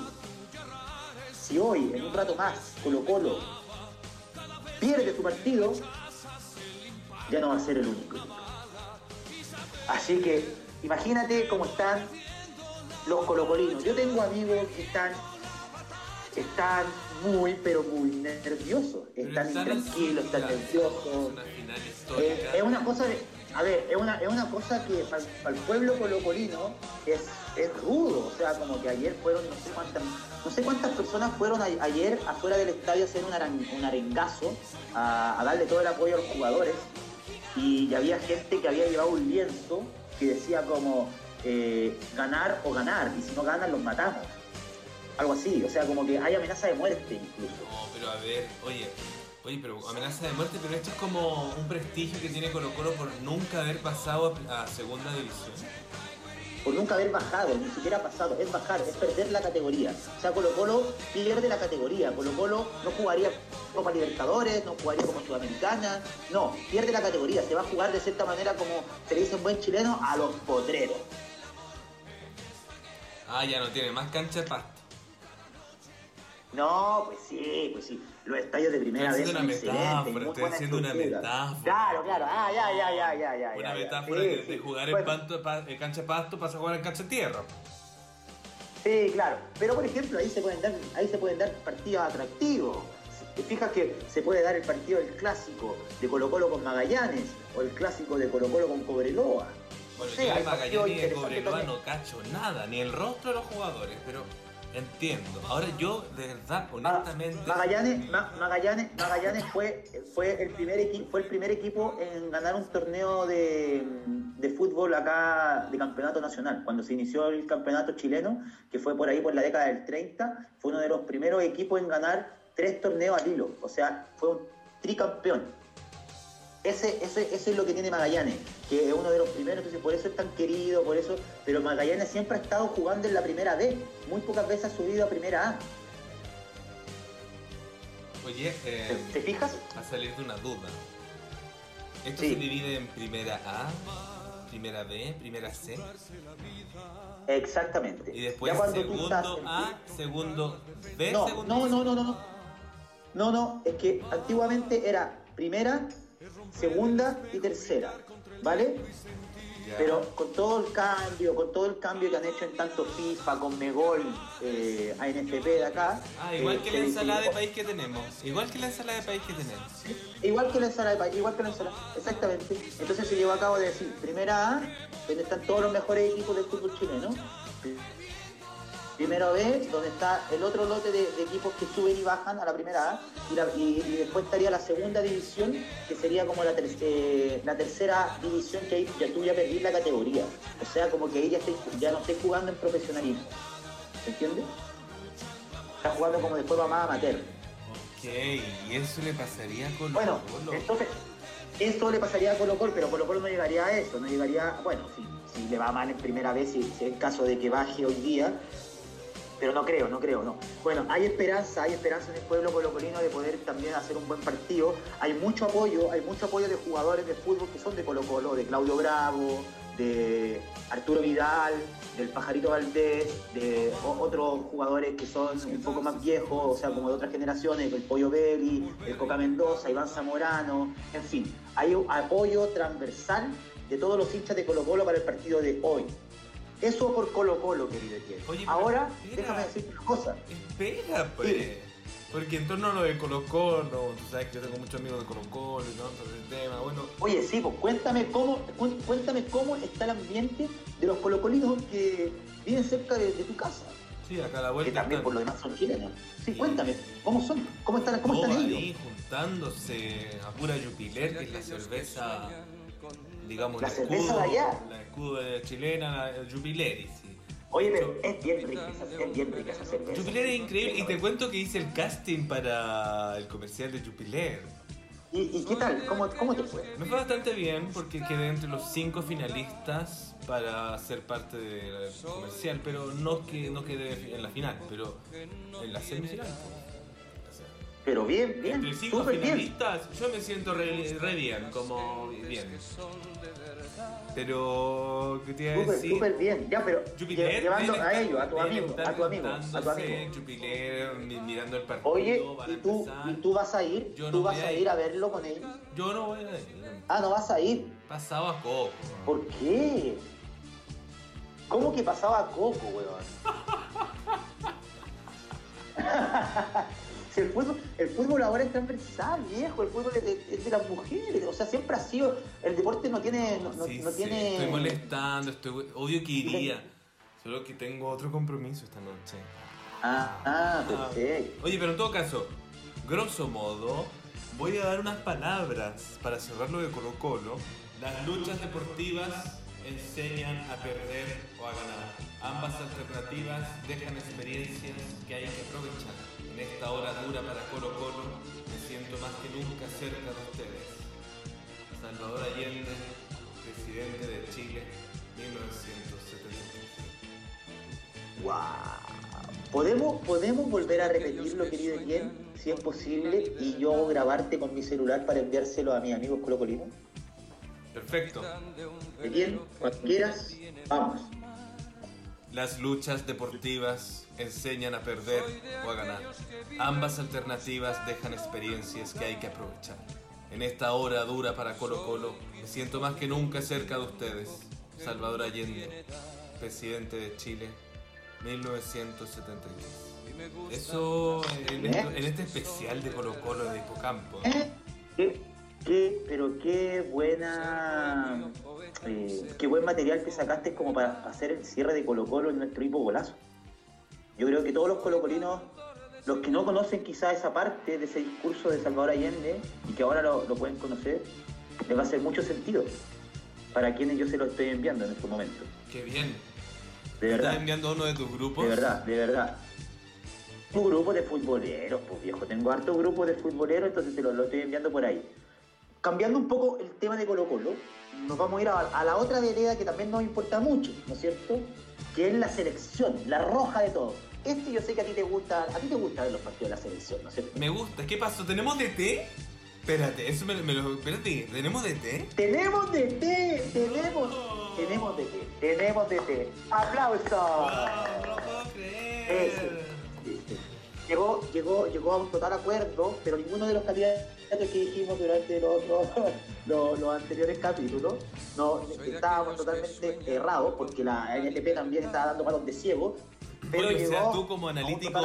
Speaker 2: si hoy, en un rato más, Colo Colo pierde su partido, ya no va a ser el único. Así que Imagínate cómo están los colocolinos. Yo tengo amigos que están, están muy, pero muy nerviosos. Están intranquilos, están nerviosos. Eh, es una cosa de, a ver, es una, es una cosa que para, el pueblo colocolino es, es rudo. O sea, como que ayer fueron, no sé cuántas, no sé cuántas personas fueron ayer afuera del estadio a hacer un, un arengazo, a, a darle todo el apoyo a los jugadores. Y había gente que había llevado un lienzo que decía como eh, ganar o ganar, y si no ganan los matamos. Algo así, o sea, como que hay amenaza de muerte incluso.
Speaker 1: No, pero a ver, oye, oye, pero amenaza de muerte, pero esto es como un prestigio que tiene Colo Colo por nunca haber pasado a segunda división
Speaker 2: por nunca haber bajado, ni siquiera pasado, es bajar, es perder la categoría. O sea, Colo Colo pierde la categoría, Colo Colo no jugaría Copa Libertadores, no jugaría como Sudamericana, no, pierde la categoría, se va a jugar de cierta manera como se le dice en buen chileno, a los potreros.
Speaker 1: Ah, ya no tiene más cancha de pasto.
Speaker 2: No, pues sí, pues sí. Los estadios de primera vez
Speaker 1: son excelentes. Estoy haciendo una metáfora.
Speaker 2: Claro, claro. Ah, ya, ya, ya, ya, ya.
Speaker 1: Una metáfora de, jugar en, panto, en cancha de pasto pasa a jugar en cancha tierra.
Speaker 2: Sí, claro. Pero por ejemplo, ahí se pueden dar, ahí se pueden dar partidos atractivos. Te fijas que se puede dar el partido del clásico de Colo Colo con Magallanes o el clásico de Colo Colo con Cobreloa.
Speaker 1: Bueno, o sea, Magallanes y de Cobreloa no cacho nada, ni el rostro de los jugadores, pero Entiendo. Ahora yo, de verdad, honestamente.
Speaker 2: Magallanes, Magallanes, Magallanes fue, fue, el primer equipo, fue el primer equipo en ganar un torneo de, de, fútbol acá de campeonato nacional. Cuando se inició el campeonato chileno, que fue por ahí por la década del 30, fue uno de los primeros equipos en ganar tres torneos al hilo. O sea, fue un tricampeón. Ese, ese, es lo que tiene Magallanes, que es uno de los primeros, entonces por eso es tan querido, por eso, pero Magallanes siempre ha estado jugando en la primera B, muy pocas veces ha subido a primera A.
Speaker 1: Oye,
Speaker 2: eh, ¿te fijas?
Speaker 1: A salir de una duda. ¿Esto se divide en primera A, primera B, primera C?
Speaker 2: Exactamente.
Speaker 1: Y después segundo A, segundo B,
Speaker 2: no,
Speaker 1: segundo
Speaker 2: No, no, no, no, no. No, no, es que antiguamente era primera, segunda y tercera, ¿vale? Pero con todo el cambio, con todo el cambio que han hecho en tanto FIFA, con Megol, eh, ANFP de acá.
Speaker 1: Ah, igual que la ensalada de país que tenemos. Igual que la ensalada de país que tenemos.
Speaker 2: Igual que la ensalada de país, igual que la ensalada, exactamente. Entonces se llevó a cabo de decir, primera A, donde están todos los mejores equipos del fútbol chileno. Primera B, donde está el otro lote de, equipos que suben y bajan a la primera A, y, después estaría la segunda división, que sería como la, eh, la tercera división que ahí ya tú ya perdí la categoría. O sea, como que ahí ya, ya no estoy jugando en profesionalismo. ¿Se entiende? Está jugando como de forma más amateur.
Speaker 1: Ok, y eso le pasaría con
Speaker 2: Bueno, entonces, eso le pasaría a Colo Colo, pero Colo Colo no llegaría a eso, no llegaría, bueno, si, si le va mal en primera vez, si, si es el caso de que baje hoy día, pero no creo, no creo, no. Bueno, hay esperanza, hay esperanza en el pueblo colocolino de poder también hacer un buen partido. Hay mucho apoyo, hay mucho apoyo de jugadores de fútbol que son de Colo Colo, de Claudio Bravo, de Arturo Vidal, del Pajarito Valdés, de otros jugadores que son un poco más viejos, o sea, como de otras generaciones, el Pollo Belli, el Coca Mendoza, Iván Zamorano, en fin, hay un apoyo transversal de todos los hinchas de Colo Colo para el partido de hoy. Eso por Colo Colo, querido Oye, Ahora, déjame decirte una cosa.
Speaker 1: Espera, pues. Porque en torno a lo de Colo Colo, tú sabes que yo tengo muchos amigos de Colo Colo y todo el tema, bueno.
Speaker 2: Oye, sí, pues cuéntame cómo, cuéntame cómo está el ambiente de los colocolinos que viven cerca de, tu casa.
Speaker 1: Sí, acá a la vuelta.
Speaker 2: Que también por lo demás son chilenos. Sí, cuéntame, ¿cómo son? ¿Cómo están, cómo están ellos?
Speaker 1: ahí juntándose a pura Jupiler, que es la cerveza, digamos,
Speaker 2: la cerveza de allá.
Speaker 1: La escudo chilena, la Jupiler,
Speaker 2: Oye, pero es bien rica esa, es bien rica esa cerveza.
Speaker 1: Jupiler es increíble y te cuento que hice el casting para el comercial de Jupiler.
Speaker 2: ¿Y, qué tal? ¿Cómo, ¿Cómo, te fue?
Speaker 1: Me fue bastante bien porque quedé entre los cinco finalistas para ser parte del comercial, pero no, que, no quedé en la final, pero en la semifinal.
Speaker 2: Pero bien, bien. Entre cinco finalistas,
Speaker 1: yo me siento re, re bien, como bien. Pero, ¿qué te iba a decir?
Speaker 2: Súper bien, ya, pero Jupiler, llevando a ellos, a tu amigo, a tu amigo, a tu
Speaker 1: amigo. Jupiler, mirando el partido.
Speaker 2: Oye, ¿y tú, ¿y tú vas a ir? ¿Tú vas a ir a verlo con ellos?
Speaker 1: Yo no voy a ir.
Speaker 2: Ah, ¿no vas a ir?
Speaker 1: Pasaba a Coco.
Speaker 2: ¿Por qué? ¿Cómo que pasaba a Coco, weón? el fútbol, el fútbol ahora es transversal, viejo, el fútbol es de, las mujeres, o sea, siempre ha sido, el deporte no tiene, no, tiene...
Speaker 1: Estoy molestando, estoy, obvio que iría, solo que tengo otro compromiso esta noche.
Speaker 2: Ah, ah, perfecto.
Speaker 1: Oye, pero en todo caso, grosso modo, voy a dar unas palabras para cerrar lo de Colo Colo. Las luchas deportivas enseñan a perder o a ganar. Ambas alternativas dejan experiencias que hay que aprovechar. En esta hora dura para Colo Colo, me siento más que nunca cerca de ustedes. Salvador Allende, presidente de Chile, 1973.
Speaker 2: ¡Wow! ¿Podemos, ¿Podemos volver a repetirlo, querido Etienne, si es posible, y yo grabarte con mi celular para enviárselo a mis amigos colocolinos?
Speaker 1: Perfecto.
Speaker 2: Etienne, cuando quieras, vamos.
Speaker 1: Las luchas deportivas enseñan a perder o a ganar. Ambas alternativas dejan experiencias que hay que aprovechar. En esta hora dura para Colo Colo, me siento más que nunca cerca de ustedes. Salvador Allende, presidente de Chile, 1973. Eso en, este especial de Colo Colo de Hipocampo.
Speaker 2: ¿Qué? ¿Qué? Pero qué buena eh, qué buen material que sacaste como para hacer el cierre de Colo Colo en nuestro hipo golazo. Yo creo que todos los colocolinos, los que no conocen quizá esa parte de ese discurso de Salvador Allende y que ahora lo, pueden conocer, les va a hacer mucho sentido para quienes yo se lo estoy enviando en este momento.
Speaker 1: Qué bien.
Speaker 2: De verdad.
Speaker 1: ¿Estás enviando uno de tus grupos?
Speaker 2: De verdad, de verdad. Un grupo de futboleros, pues viejo. Tengo harto grupo de futboleros, entonces te lo, lo estoy enviando por ahí. Cambiando un poco el tema de Colo Colo, nos vamos a ir a, la otra vereda que también nos importa mucho, ¿no es cierto? Que es la selección, la roja de todo. Este yo sé que a ti te gusta, a ti te gusta ver los partidos de la selección, ¿no es cierto?
Speaker 1: Me gusta. ¿Qué pasó? ¿Tenemos DT? Espérate, eso me, lo. Espérate, ¿tenemos DT?
Speaker 2: ¡Tenemos DT! ¡Tenemos! Tenemos DT, tenemos DT. ¡Aplausos!
Speaker 1: no lo puedo creer
Speaker 2: llegó, llegó, llegó a un total acuerdo, pero ninguno de los candidatos que dijimos durante los, los, anteriores capítulos no estábamos totalmente errados, porque la NTP también estaba dando palos de ciego. Pero
Speaker 1: o sea, tú como analítico,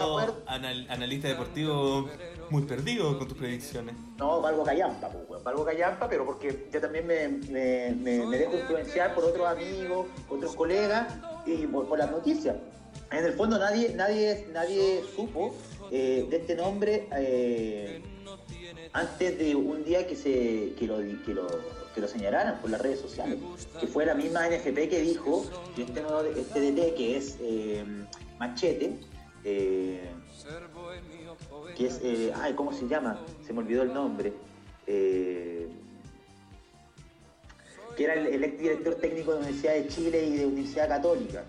Speaker 1: analista deportivo, muy perdido con tus predicciones.
Speaker 2: No, valgo callampa, pues, valgo callampa, pero porque yo también me, me, dejo influenciar por otros amigos, otros colegas y por, por las noticias. En el fondo nadie, nadie, nadie supo eh, de este nombre eh, antes de un día que se que lo, que lo, señalaran por las redes sociales. Que fue la misma NFP que dijo que este, nuevo, este DT que es eh, Machete, que es, ay, ¿cómo se llama? Se me olvidó el nombre. Que era el, ex director técnico de la Universidad de Chile y de Universidad Católica.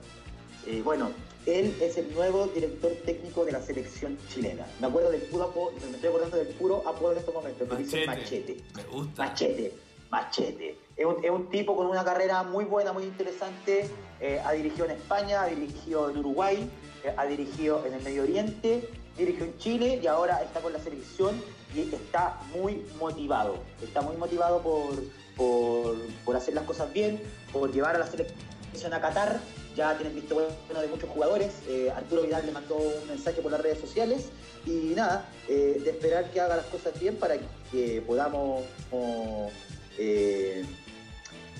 Speaker 2: Bueno, él es el nuevo director técnico de la selección chilena. Me acuerdo del puro apodo, me estoy acordando del puro apodo en estos momentos, que dice Machete.
Speaker 1: Me gusta.
Speaker 2: Machete, Machete. Es un, es un tipo con una carrera muy buena, muy interesante. Eh, ha dirigido en España, ha dirigido en Uruguay, eh, ha dirigido en el Medio Oriente, dirigió en Chile y ahora está con la selección y está muy motivado. Está muy motivado por, por, por hacer las cosas bien, por llevar a la selección a Qatar. Ya tienen visto bueno de muchos jugadores. Eh, Arturo Vidal le mandó un mensaje por las redes sociales y nada, eh, de esperar que haga las cosas bien para que podamos oh, eh,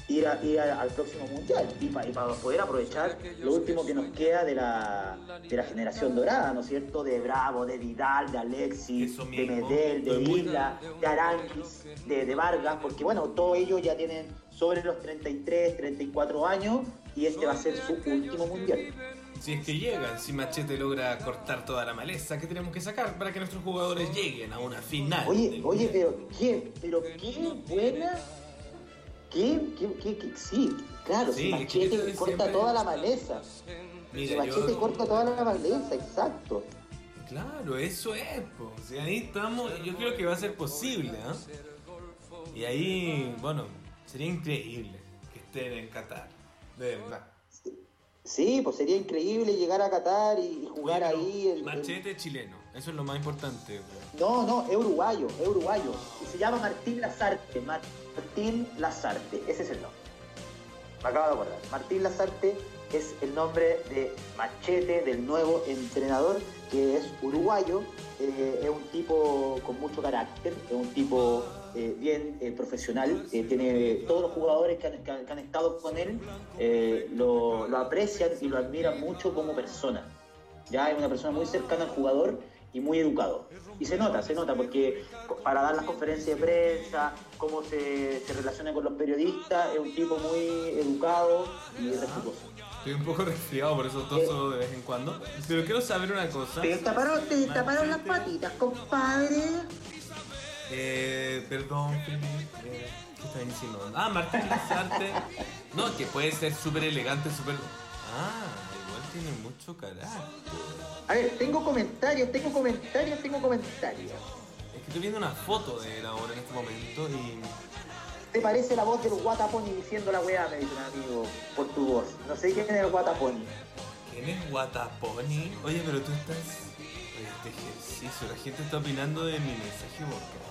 Speaker 2: ir, a- ir a- al próximo mundial y, pa- y para poder aprovechar lo último que nos queda de la, de la generación dorada, ¿no es cierto? De Bravo, de Vidal, de Alexis, de. Medel, de. Isla, de Aranquis, de, de Vargas, porque bueno, todos ellos ya tienen sobre los 33, 34 años y este va a ser su último mundial.
Speaker 1: Si es que llegan, si Machete logra cortar toda la maleza que tenemos que sacar para que nuestros jugadores lleguen a una final.
Speaker 2: Oye, oye,
Speaker 1: Mundial.
Speaker 2: pero qué, pero qué buena, qué, qué, qué, qué- sí, claro,
Speaker 1: Sí,
Speaker 2: si
Speaker 1: es que
Speaker 2: Machete corta toda la maleza, si
Speaker 1: Mira,
Speaker 2: Machete
Speaker 1: yo-
Speaker 2: corta toda la maleza, exacto.
Speaker 1: Claro, eso es, po. Si ahí estamos, yo creo que va a ser posible, ¿ah? Y ahí, bueno, sería increíble que estén en Qatar, de verdad.
Speaker 2: Sí, pues sería increíble llegar a Qatar y, jugar
Speaker 1: Oye,
Speaker 2: ahí. el- el-
Speaker 1: Machete chileno, eso es lo más importante. po.
Speaker 2: No, no, es uruguayo, es uruguayo. Y se llama Martín Lazarte. Martín Lazarte, ese es el nombre. Me acabo de acordar. Martín Lazarte es el nombre de Machete, del nuevo entrenador, que es uruguayo. eh, es un tipo con mucho carácter, es un tipo eh, bien eh, profesional. eh, tiene todos los jugadores que han, que han- que han estado con él eh, lo, lo aprecian y lo admiran mucho como persona. Ya es una persona muy cercana al jugador y muy educado. Y se nota, se nota, porque para dar las conferencias de prensa, cómo se, se relaciona con los periodistas, es un tipo muy educado y respetuoso.
Speaker 1: Estoy un poco resfriado, por eso toso de vez en cuando. Pero quiero saber una cosa.
Speaker 2: Te taparon, te taparon las patitas, compadre.
Speaker 1: Eh, perdón, eh, ¿Qué estás diciendo? Ah, Martín Lazarte. No, que puede ser súper elegante, súper. Ah, igual tiene mucho carácter.
Speaker 2: A ver, tengo comentarios, tengo comentarios, tengo comentarios.
Speaker 1: Es que estoy viendo una foto de él ahora en este momento y.
Speaker 2: ¿Te parece la voz del Guataponi diciendo la weá? Me dice un amigo por tu voz. No sé quién es el Guataponi.
Speaker 1: ¿Quién es Guataponi? Oye, pero tú estás. Este ejercicio, la gente está opinando de mi mensaje vocal.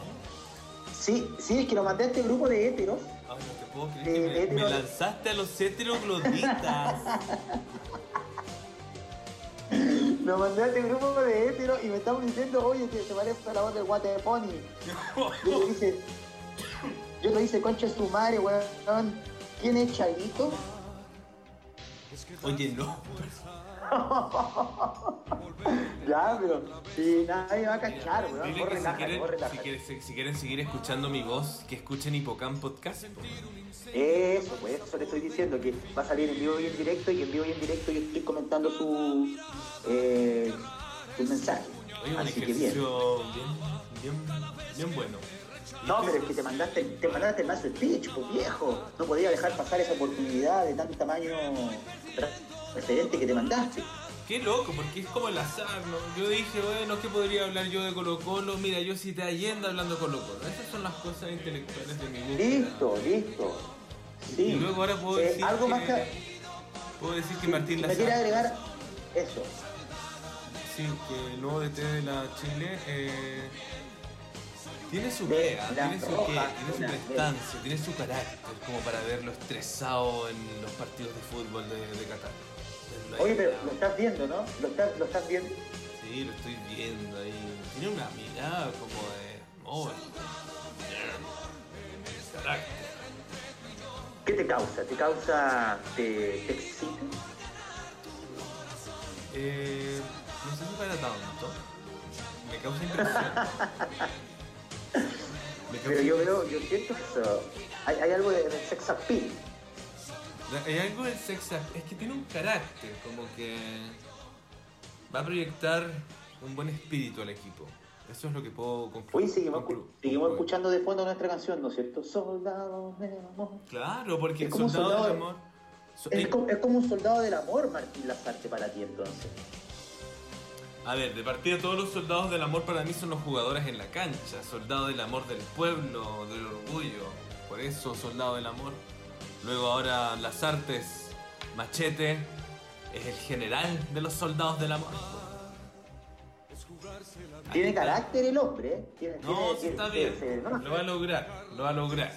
Speaker 2: Sí, sí, es que lo mandé a este grupo de héteros.
Speaker 1: Ay, no te puedo creer que me, lanzaste a los heterogloditas.
Speaker 2: Lo mandé a este grupo de héteros y me estaban diciendo, oye, te, te parece la voz del Guataponi. Yo le dije, yo le dije, concha de su madre, weón. ¿Quién es Chavito?
Speaker 1: Oye, no.
Speaker 2: Ya, pero si nadie va a cachar, weón.
Speaker 1: Dile que si quieren, si, quieren, si- si quieren seguir escuchando mi voz, que escuchen Hipocamp Podcast. po.
Speaker 2: Eso, pues eso le estoy diciendo, que va a salir en vivo y en directo, y en vivo y en directo yo estoy comentando su, eh, su mensaje.
Speaker 1: Oye, un
Speaker 2: Así que bien,
Speaker 1: bien, bien bueno.
Speaker 2: No, pero es que te mandaste, te mandaste el mazo speech, pues viejo. No podía dejar pasar esa oportunidad de tan tamaño referente que te mandaste.
Speaker 1: Qué loco, porque es como el azar, ¿no? Yo dije, bueno, ¿qué podría hablar yo de Colo Colo? Mira, yo cité a Allende hablando de Colo Colo. Esas son las cosas intelectuales de mi búsqueda.
Speaker 2: Listo, listo. Sí.
Speaker 1: Y luego ahora puedo
Speaker 2: Eh,
Speaker 1: decir
Speaker 2: algo
Speaker 1: que,
Speaker 2: más que
Speaker 1: puedo decir que Martín
Speaker 2: me quiere
Speaker 1: Lazar,
Speaker 2: agregar eso.
Speaker 1: sí, que el nuevo DT de la Chile eh, tiene su pega,
Speaker 2: ah,
Speaker 1: tiene su, rojas, tiene su prestancia, tiene su carácter como para verlo estresado en los partidos de fútbol de, de Qatar.
Speaker 2: Oye, pero lo estás viendo, ¿no? Lo estás, lo estás viendo.
Speaker 1: Sí, lo estoy viendo ahí. Tiene una mirada como de. Oh,
Speaker 2: ¿Qué te causa? ¿Te causa. te, te excita?
Speaker 1: Eh, no sé si para tanto. Me causa impresión.
Speaker 2: Pero yo veo, yo siento eso. Hay, hay algo de, de sex appeal.
Speaker 1: Hay algo del sex app- es que tiene un carácter, como que va a proyectar un buen espíritu al equipo. Eso es lo que puedo concluir.
Speaker 2: Hoy seguimos,
Speaker 1: conclu-
Speaker 2: seguimos escuchando de fondo nuestra canción, ¿no es cierto? Soldado de amor.
Speaker 1: Claro, porque
Speaker 2: Es como
Speaker 1: soldado, del amor.
Speaker 2: Es como, es como un soldado del amor, Martín Lazarte, para ti entonces.
Speaker 1: A ver, de partida todos los soldados del amor para mí son los jugadores en la cancha. Soldado del amor del pueblo, del orgullo. Por eso, soldado del amor. Luego ahora las artes, machete, es el general de los soldados del amor.
Speaker 2: Tiene carácter el hombre, ¿eh? Tiene,
Speaker 1: No,
Speaker 2: tiene-
Speaker 1: sí está
Speaker 2: tiene-
Speaker 1: bien.
Speaker 2: se.
Speaker 1: Lo va a lograr, lo va a lograr.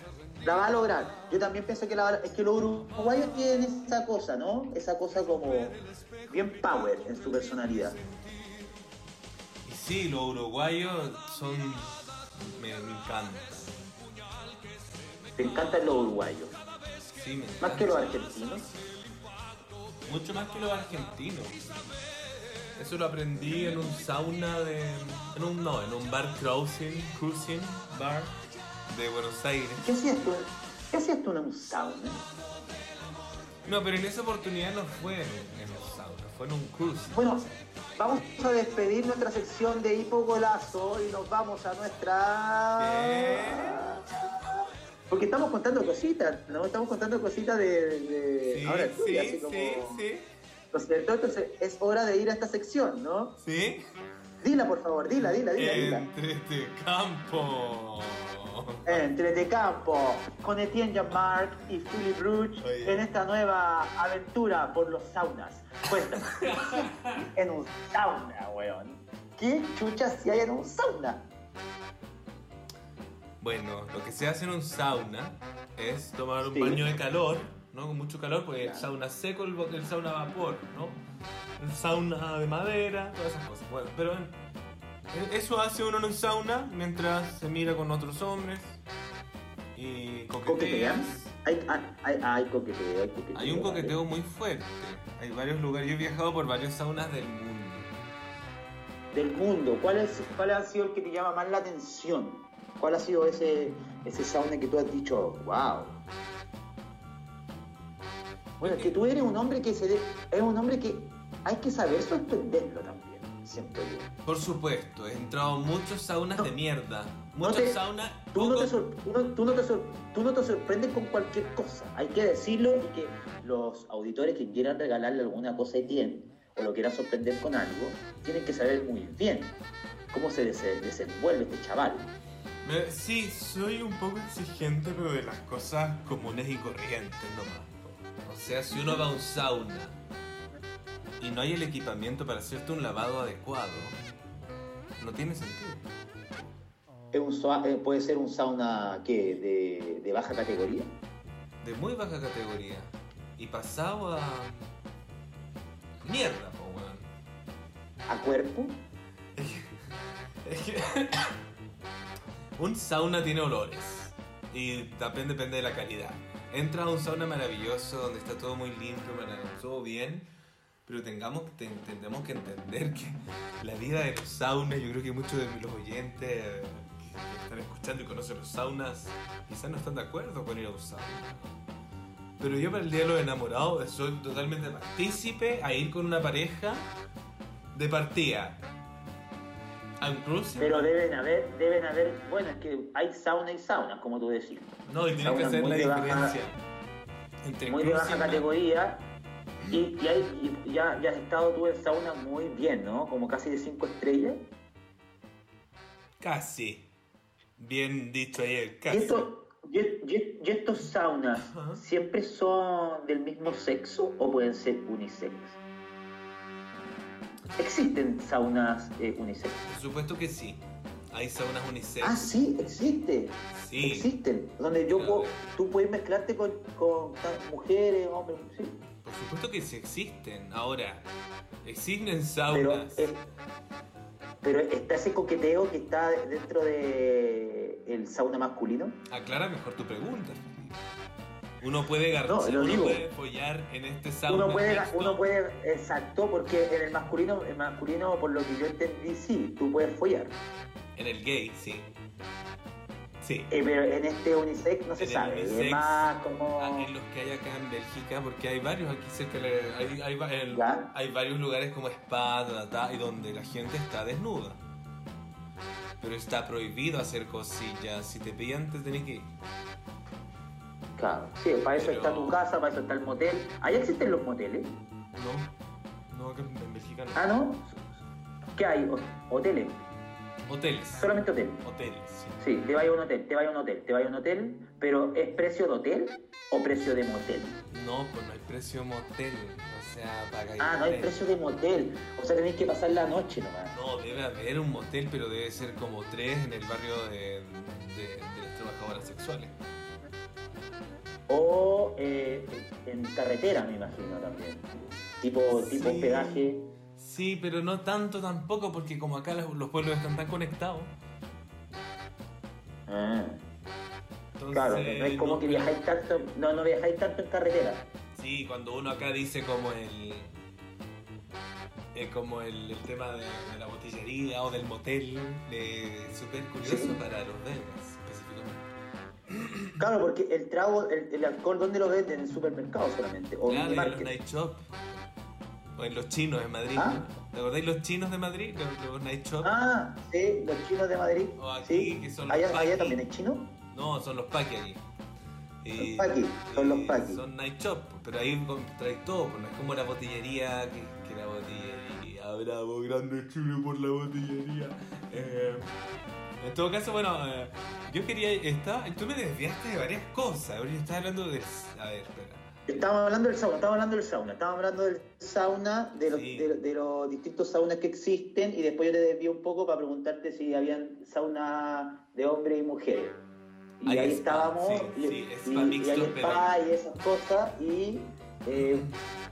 Speaker 2: La va a lograr. Yo también pienso que la va- es que los uruguayos tienen esa cosa, ¿no? Esa cosa como bien power en su personalidad.
Speaker 1: Sí, los uruguayos son. Me, me encantan.
Speaker 2: Te encantan los uruguayos.
Speaker 1: Sí, me
Speaker 2: Más que los argentinos.
Speaker 1: Mucho más que los argentinos. Eso lo aprendí en un sauna de. En un, no, en un bar cruising, cruising bar de Buenos Aires.
Speaker 2: ¿Qué hacías tú? ¿Qué hacías tú en un sauna?
Speaker 1: No, pero en esa oportunidad no fue en, en un sauna, fue en un cruising.
Speaker 2: Bueno, vamos a despedir nuestra sección de hipogolazo y nos vamos a nuestra... Porque estamos contando cositas, ¿no? Estamos contando cositas de... de-
Speaker 1: Sí,
Speaker 2: Ahora
Speaker 1: sí,
Speaker 2: así como...
Speaker 1: sí, sí.
Speaker 2: Entonces es hora de ir a esta sección, ¿no?
Speaker 1: ¿Sí?
Speaker 2: Dila, por favor, dila, dila, dila, dila.
Speaker 1: Entre este campo.
Speaker 2: Entre de campo, con Etienne Jean-Marc y Philip Bruch en esta nueva aventura por los saunas. Cuéntame, en un sauna, weón. ¿Qué chuchas si hay en un sauna?
Speaker 1: Bueno, lo que se hace en un sauna es tomar un
Speaker 2: Sí.
Speaker 1: baño de calor, ¿no? Con mucho calor, porque el sauna seco, el, el sauna vapor, ¿no? El sauna de madera, todas esas cosas. Bueno, pero eso hace uno en un sauna mientras se mira con otros hombres y coqueteas.
Speaker 2: ¿Coquetean? Hay, hay, hay, hay coqueteo, hay coqueteo.
Speaker 1: Hay un
Speaker 2: vale.
Speaker 1: coqueteo muy fuerte. Hay varios lugares. Yo he viajado por varios saunas del mundo.
Speaker 2: Del mundo, ¿cuál, es, ¿cuál ha sido el que te llama más la atención? ¿Cuál ha sido ese, ese sauna que tú has dicho, wow? Bueno, es que tú eres un hombre que se de- es un hombre que hay que saber sorprenderlo también, siento yo.
Speaker 1: Por supuesto, he entrado muchos saunas
Speaker 2: No.
Speaker 1: de mierda.
Speaker 2: No
Speaker 1: Muchos
Speaker 2: te-
Speaker 1: saunas.
Speaker 2: Tú no,
Speaker 1: poco-
Speaker 2: te sor- tú, no, tú no te sor- tú no te sorprendes con cualquier cosa, hay que decirlo y que los auditores que quieran regalarle alguna cosa a Etienne o lo quieran sorprender con algo, tienen que saber muy bien cómo se dese- desenvuelve este chaval.
Speaker 1: Me- Sí, soy un poco exigente, pero de las cosas comunes y corrientes nomás. O sea, si uno va a un sauna y no hay el equipamiento para hacerte un lavado adecuado, no tiene sentido.
Speaker 2: Es un eh, puede ser un sauna que de, de baja categoría.
Speaker 1: De muy baja categoría. Y pasado a. Mierda, po, weón.
Speaker 2: a cuerpo.
Speaker 1: Un sauna tiene olores. Y también depende de la calidad. Entra a un sauna maravilloso donde está todo muy limpio, todo bien. Pero tengamos, te- tendremos que entender que la vida de los saunas, yo creo que muchos de los oyentes que están escuchando y conocen los saunas, quizás no están de acuerdo con ir a un sauna. Pero yo para el Día de los Enamorados soy totalmente partícipe a ir con una pareja de partida.
Speaker 2: Pero deben haber, deben haber, bueno, es que hay sauna y sauna, como tú decís.
Speaker 1: No, y tienes que hacer la
Speaker 2: de baja-
Speaker 1: diferencia entre
Speaker 2: Muy de baja categoría. Y, y hay- y ya, ya has estado tú en sauna muy bien, ¿no? Como casi de cinco estrellas.
Speaker 1: Casi. Bien dicho ayer,
Speaker 2: ¿Y,
Speaker 1: casi.
Speaker 2: esto- y- y- y estos saunas siempre son del mismo sexo o pueden ser unisex? ¿Existen saunas eh, unisex?
Speaker 1: Por supuesto que sí. Hay saunas unisex.
Speaker 2: Ah, sí, existe.
Speaker 1: Sí.
Speaker 2: Existen. Donde yo
Speaker 1: Claro.
Speaker 2: puedo- tú puedes mezclarte con, con mujeres, hombres, sí.
Speaker 1: Por supuesto que sí existen. Ahora, existen
Speaker 2: Pero,
Speaker 1: saunas.
Speaker 2: eh, pero está ese coqueteo que está dentro de el sauna masculino.
Speaker 1: Aclara mejor tu pregunta. Uno puede garchar,
Speaker 2: No,
Speaker 1: uno
Speaker 2: digo.
Speaker 1: puede follar en este sauna.
Speaker 2: Uno puede,
Speaker 1: mixto.
Speaker 2: uno puede, exacto, porque en el masculino, el masculino, por lo que yo entendí, sí, tú puedes follar.
Speaker 1: En el gay, sí. Sí.
Speaker 2: Eh, pero en este unisex no se
Speaker 1: En
Speaker 2: sabe,
Speaker 1: unisex,
Speaker 2: es más como...
Speaker 1: En los que hay acá en Bélgica, porque hay varios aquí cerca, hay, hay, hay varios lugares como spa, y donde la gente está desnuda. Pero está prohibido hacer cosillas. Si te pillan, te tenés que ir.
Speaker 2: Claro, sí, para eso
Speaker 1: Pero-
Speaker 2: está tu casa, para eso está el motel. ¿Ahí existen los moteles?
Speaker 1: No, no, acá en Bélgica no.
Speaker 2: Ah, ¿no? ¿Qué hay? Hoteles,
Speaker 1: Hoteles.
Speaker 2: solamente hotel.
Speaker 1: Hoteles, sí.
Speaker 2: Sí, te vaya a un hotel, te vaya a un hotel, te vaya a un hotel, pero ¿es precio de hotel o precio de motel?
Speaker 1: No, pues no hay precio motel. O sea, paga
Speaker 2: Ah, no hay precio de motel, o sea, tenéis que pasar la noche nomás.
Speaker 1: No, debe haber un motel, pero debe ser como tres en el barrio de, de, de las trabajadoras sexuales.
Speaker 2: O eh, en carretera, me imagino también. Tipo, tipo
Speaker 1: Sí.
Speaker 2: hospedaje.
Speaker 1: Sí, pero no tanto tampoco, porque como acá los, los pueblos están tan conectados.
Speaker 2: Ah,
Speaker 1: Entonces,
Speaker 2: claro, no es como
Speaker 1: no-
Speaker 2: que viajáis tanto, no, no viajáis tanto en carretera.
Speaker 1: Sí, cuando uno acá dice como el. eh, como el, el tema de, de la botillería o del motel, es súper curioso
Speaker 2: Sí.
Speaker 1: para los belgas específicamente.
Speaker 2: Claro, porque el trago, el, el alcohol, ¿dónde lo venden? En el supermercado solamente. O
Speaker 1: Claro,
Speaker 2: en el
Speaker 1: night shop. O en los chinos en Madrid.
Speaker 2: Ah.
Speaker 1: ¿Te acordáis los chinos de Madrid? Los, los night shop.
Speaker 2: Ah, sí, los chinos de Madrid.
Speaker 1: O aquí,
Speaker 2: sí.
Speaker 1: que son los
Speaker 2: allá, allá también hay chinos.
Speaker 1: No, son los paqui aquí. Y-
Speaker 2: Los paqui, son los paqui.
Speaker 1: Son night shop, pero ahí traes todo, pues no es como la botillería, que, que la botillería, bravo, grande chulo por la botillería. Eh, en todo caso, bueno, eh, yo quería, estaba, tú me desviaste de varias cosas, yo estaba hablando de, a ver, espera.
Speaker 2: Estábamos hablando del sauna, estábamos hablando del sauna, estábamos hablando del sauna, de los,
Speaker 1: Sí.
Speaker 2: de, de los distintos saunas que existen y después yo te desvío un poco para preguntarte si habían sauna de hombres y mujeres. Y ahí estábamos,
Speaker 1: sí,
Speaker 2: y,
Speaker 1: sí,
Speaker 2: y-
Speaker 1: spa
Speaker 2: y
Speaker 1: mixto,
Speaker 2: hay
Speaker 1: pero-
Speaker 2: spa y esas cosas y eh,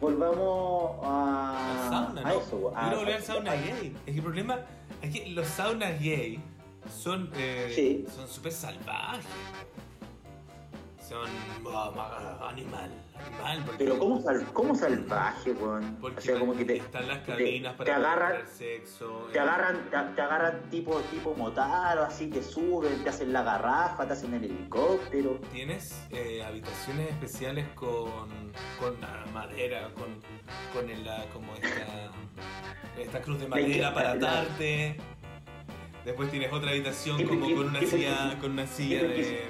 Speaker 2: volvamos a,
Speaker 1: sauna,
Speaker 2: a
Speaker 1: ¿no?
Speaker 2: eso.
Speaker 1: Quiero volver al sauna gay. Es que el problema es que los saunas gay son eh,
Speaker 2: Sí.
Speaker 1: súper salvajes. Son ma- animal, animal. Porque,
Speaker 2: Pero ¿cómo, sal, cómo salvaje, weón?
Speaker 1: porque
Speaker 2: O sea, como que te,
Speaker 1: están las
Speaker 2: te-
Speaker 1: cabinas
Speaker 2: te
Speaker 1: para
Speaker 2: agarran,
Speaker 1: tener sexo.
Speaker 2: te
Speaker 1: eh,
Speaker 2: agarran, te, te agarran tipo, tipo motaro, así, te suben, te hacen la garrafa, te hacen el helicóptero.
Speaker 1: Tienes eh, habitaciones especiales con, con ah, madera, con, con el, ah, como esta, esta cruz de madera para
Speaker 2: la-
Speaker 1: atarte. Después tienes otra habitación como con una silla, con una silla de...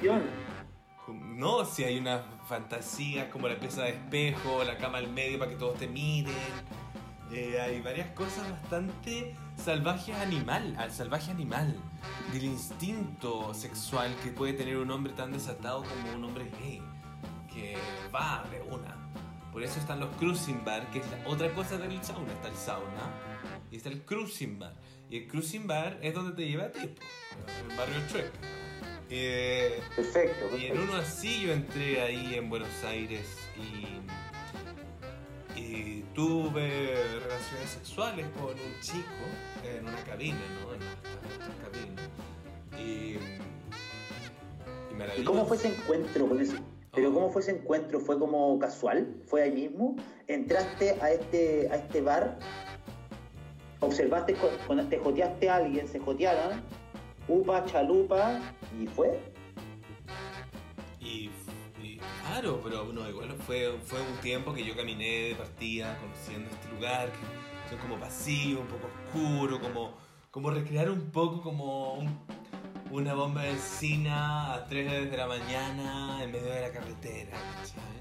Speaker 1: No, si hay unas fantasías como la pieza de espejo, la cama al medio para que todos te miren. Eh, hay varias cosas bastante salvajes animal, al salvaje animal, del instinto sexual que puede tener un hombre tan desatado como un hombre gay, que va de una. Por eso están los cruising bar, que es la otra cosa del sauna. Está el sauna y está el cruising bar. Y el cruising bar es donde te lleva a ti, el barrio Chueca. Eh,
Speaker 2: Perfecto.
Speaker 1: y en uno así yo entré ahí en Buenos Aires y, y tuve relaciones sexuales con un chico en una cabina, ¿no? En esta cabina. Y, y
Speaker 2: ¿Y cómo fue ese encuentro con ese? Pero
Speaker 1: Oh.
Speaker 2: cómo fue ese encuentro? ¿Fue como casual? ¿Fue ahí mismo? ¿Entraste a este, a este bar? ¿Observaste, cu- cuando te joteaste a alguien, se jotearon? Upa, chalupa, y fue.
Speaker 1: Y, y claro, pero no, igual fue, fue un tiempo que yo caminé de partida conociendo este lugar, que son como pasillos, un poco oscuro, como, como recrear un poco como un- una bomba de encina a 3 de la mañana en medio de la carretera, ¿cachai?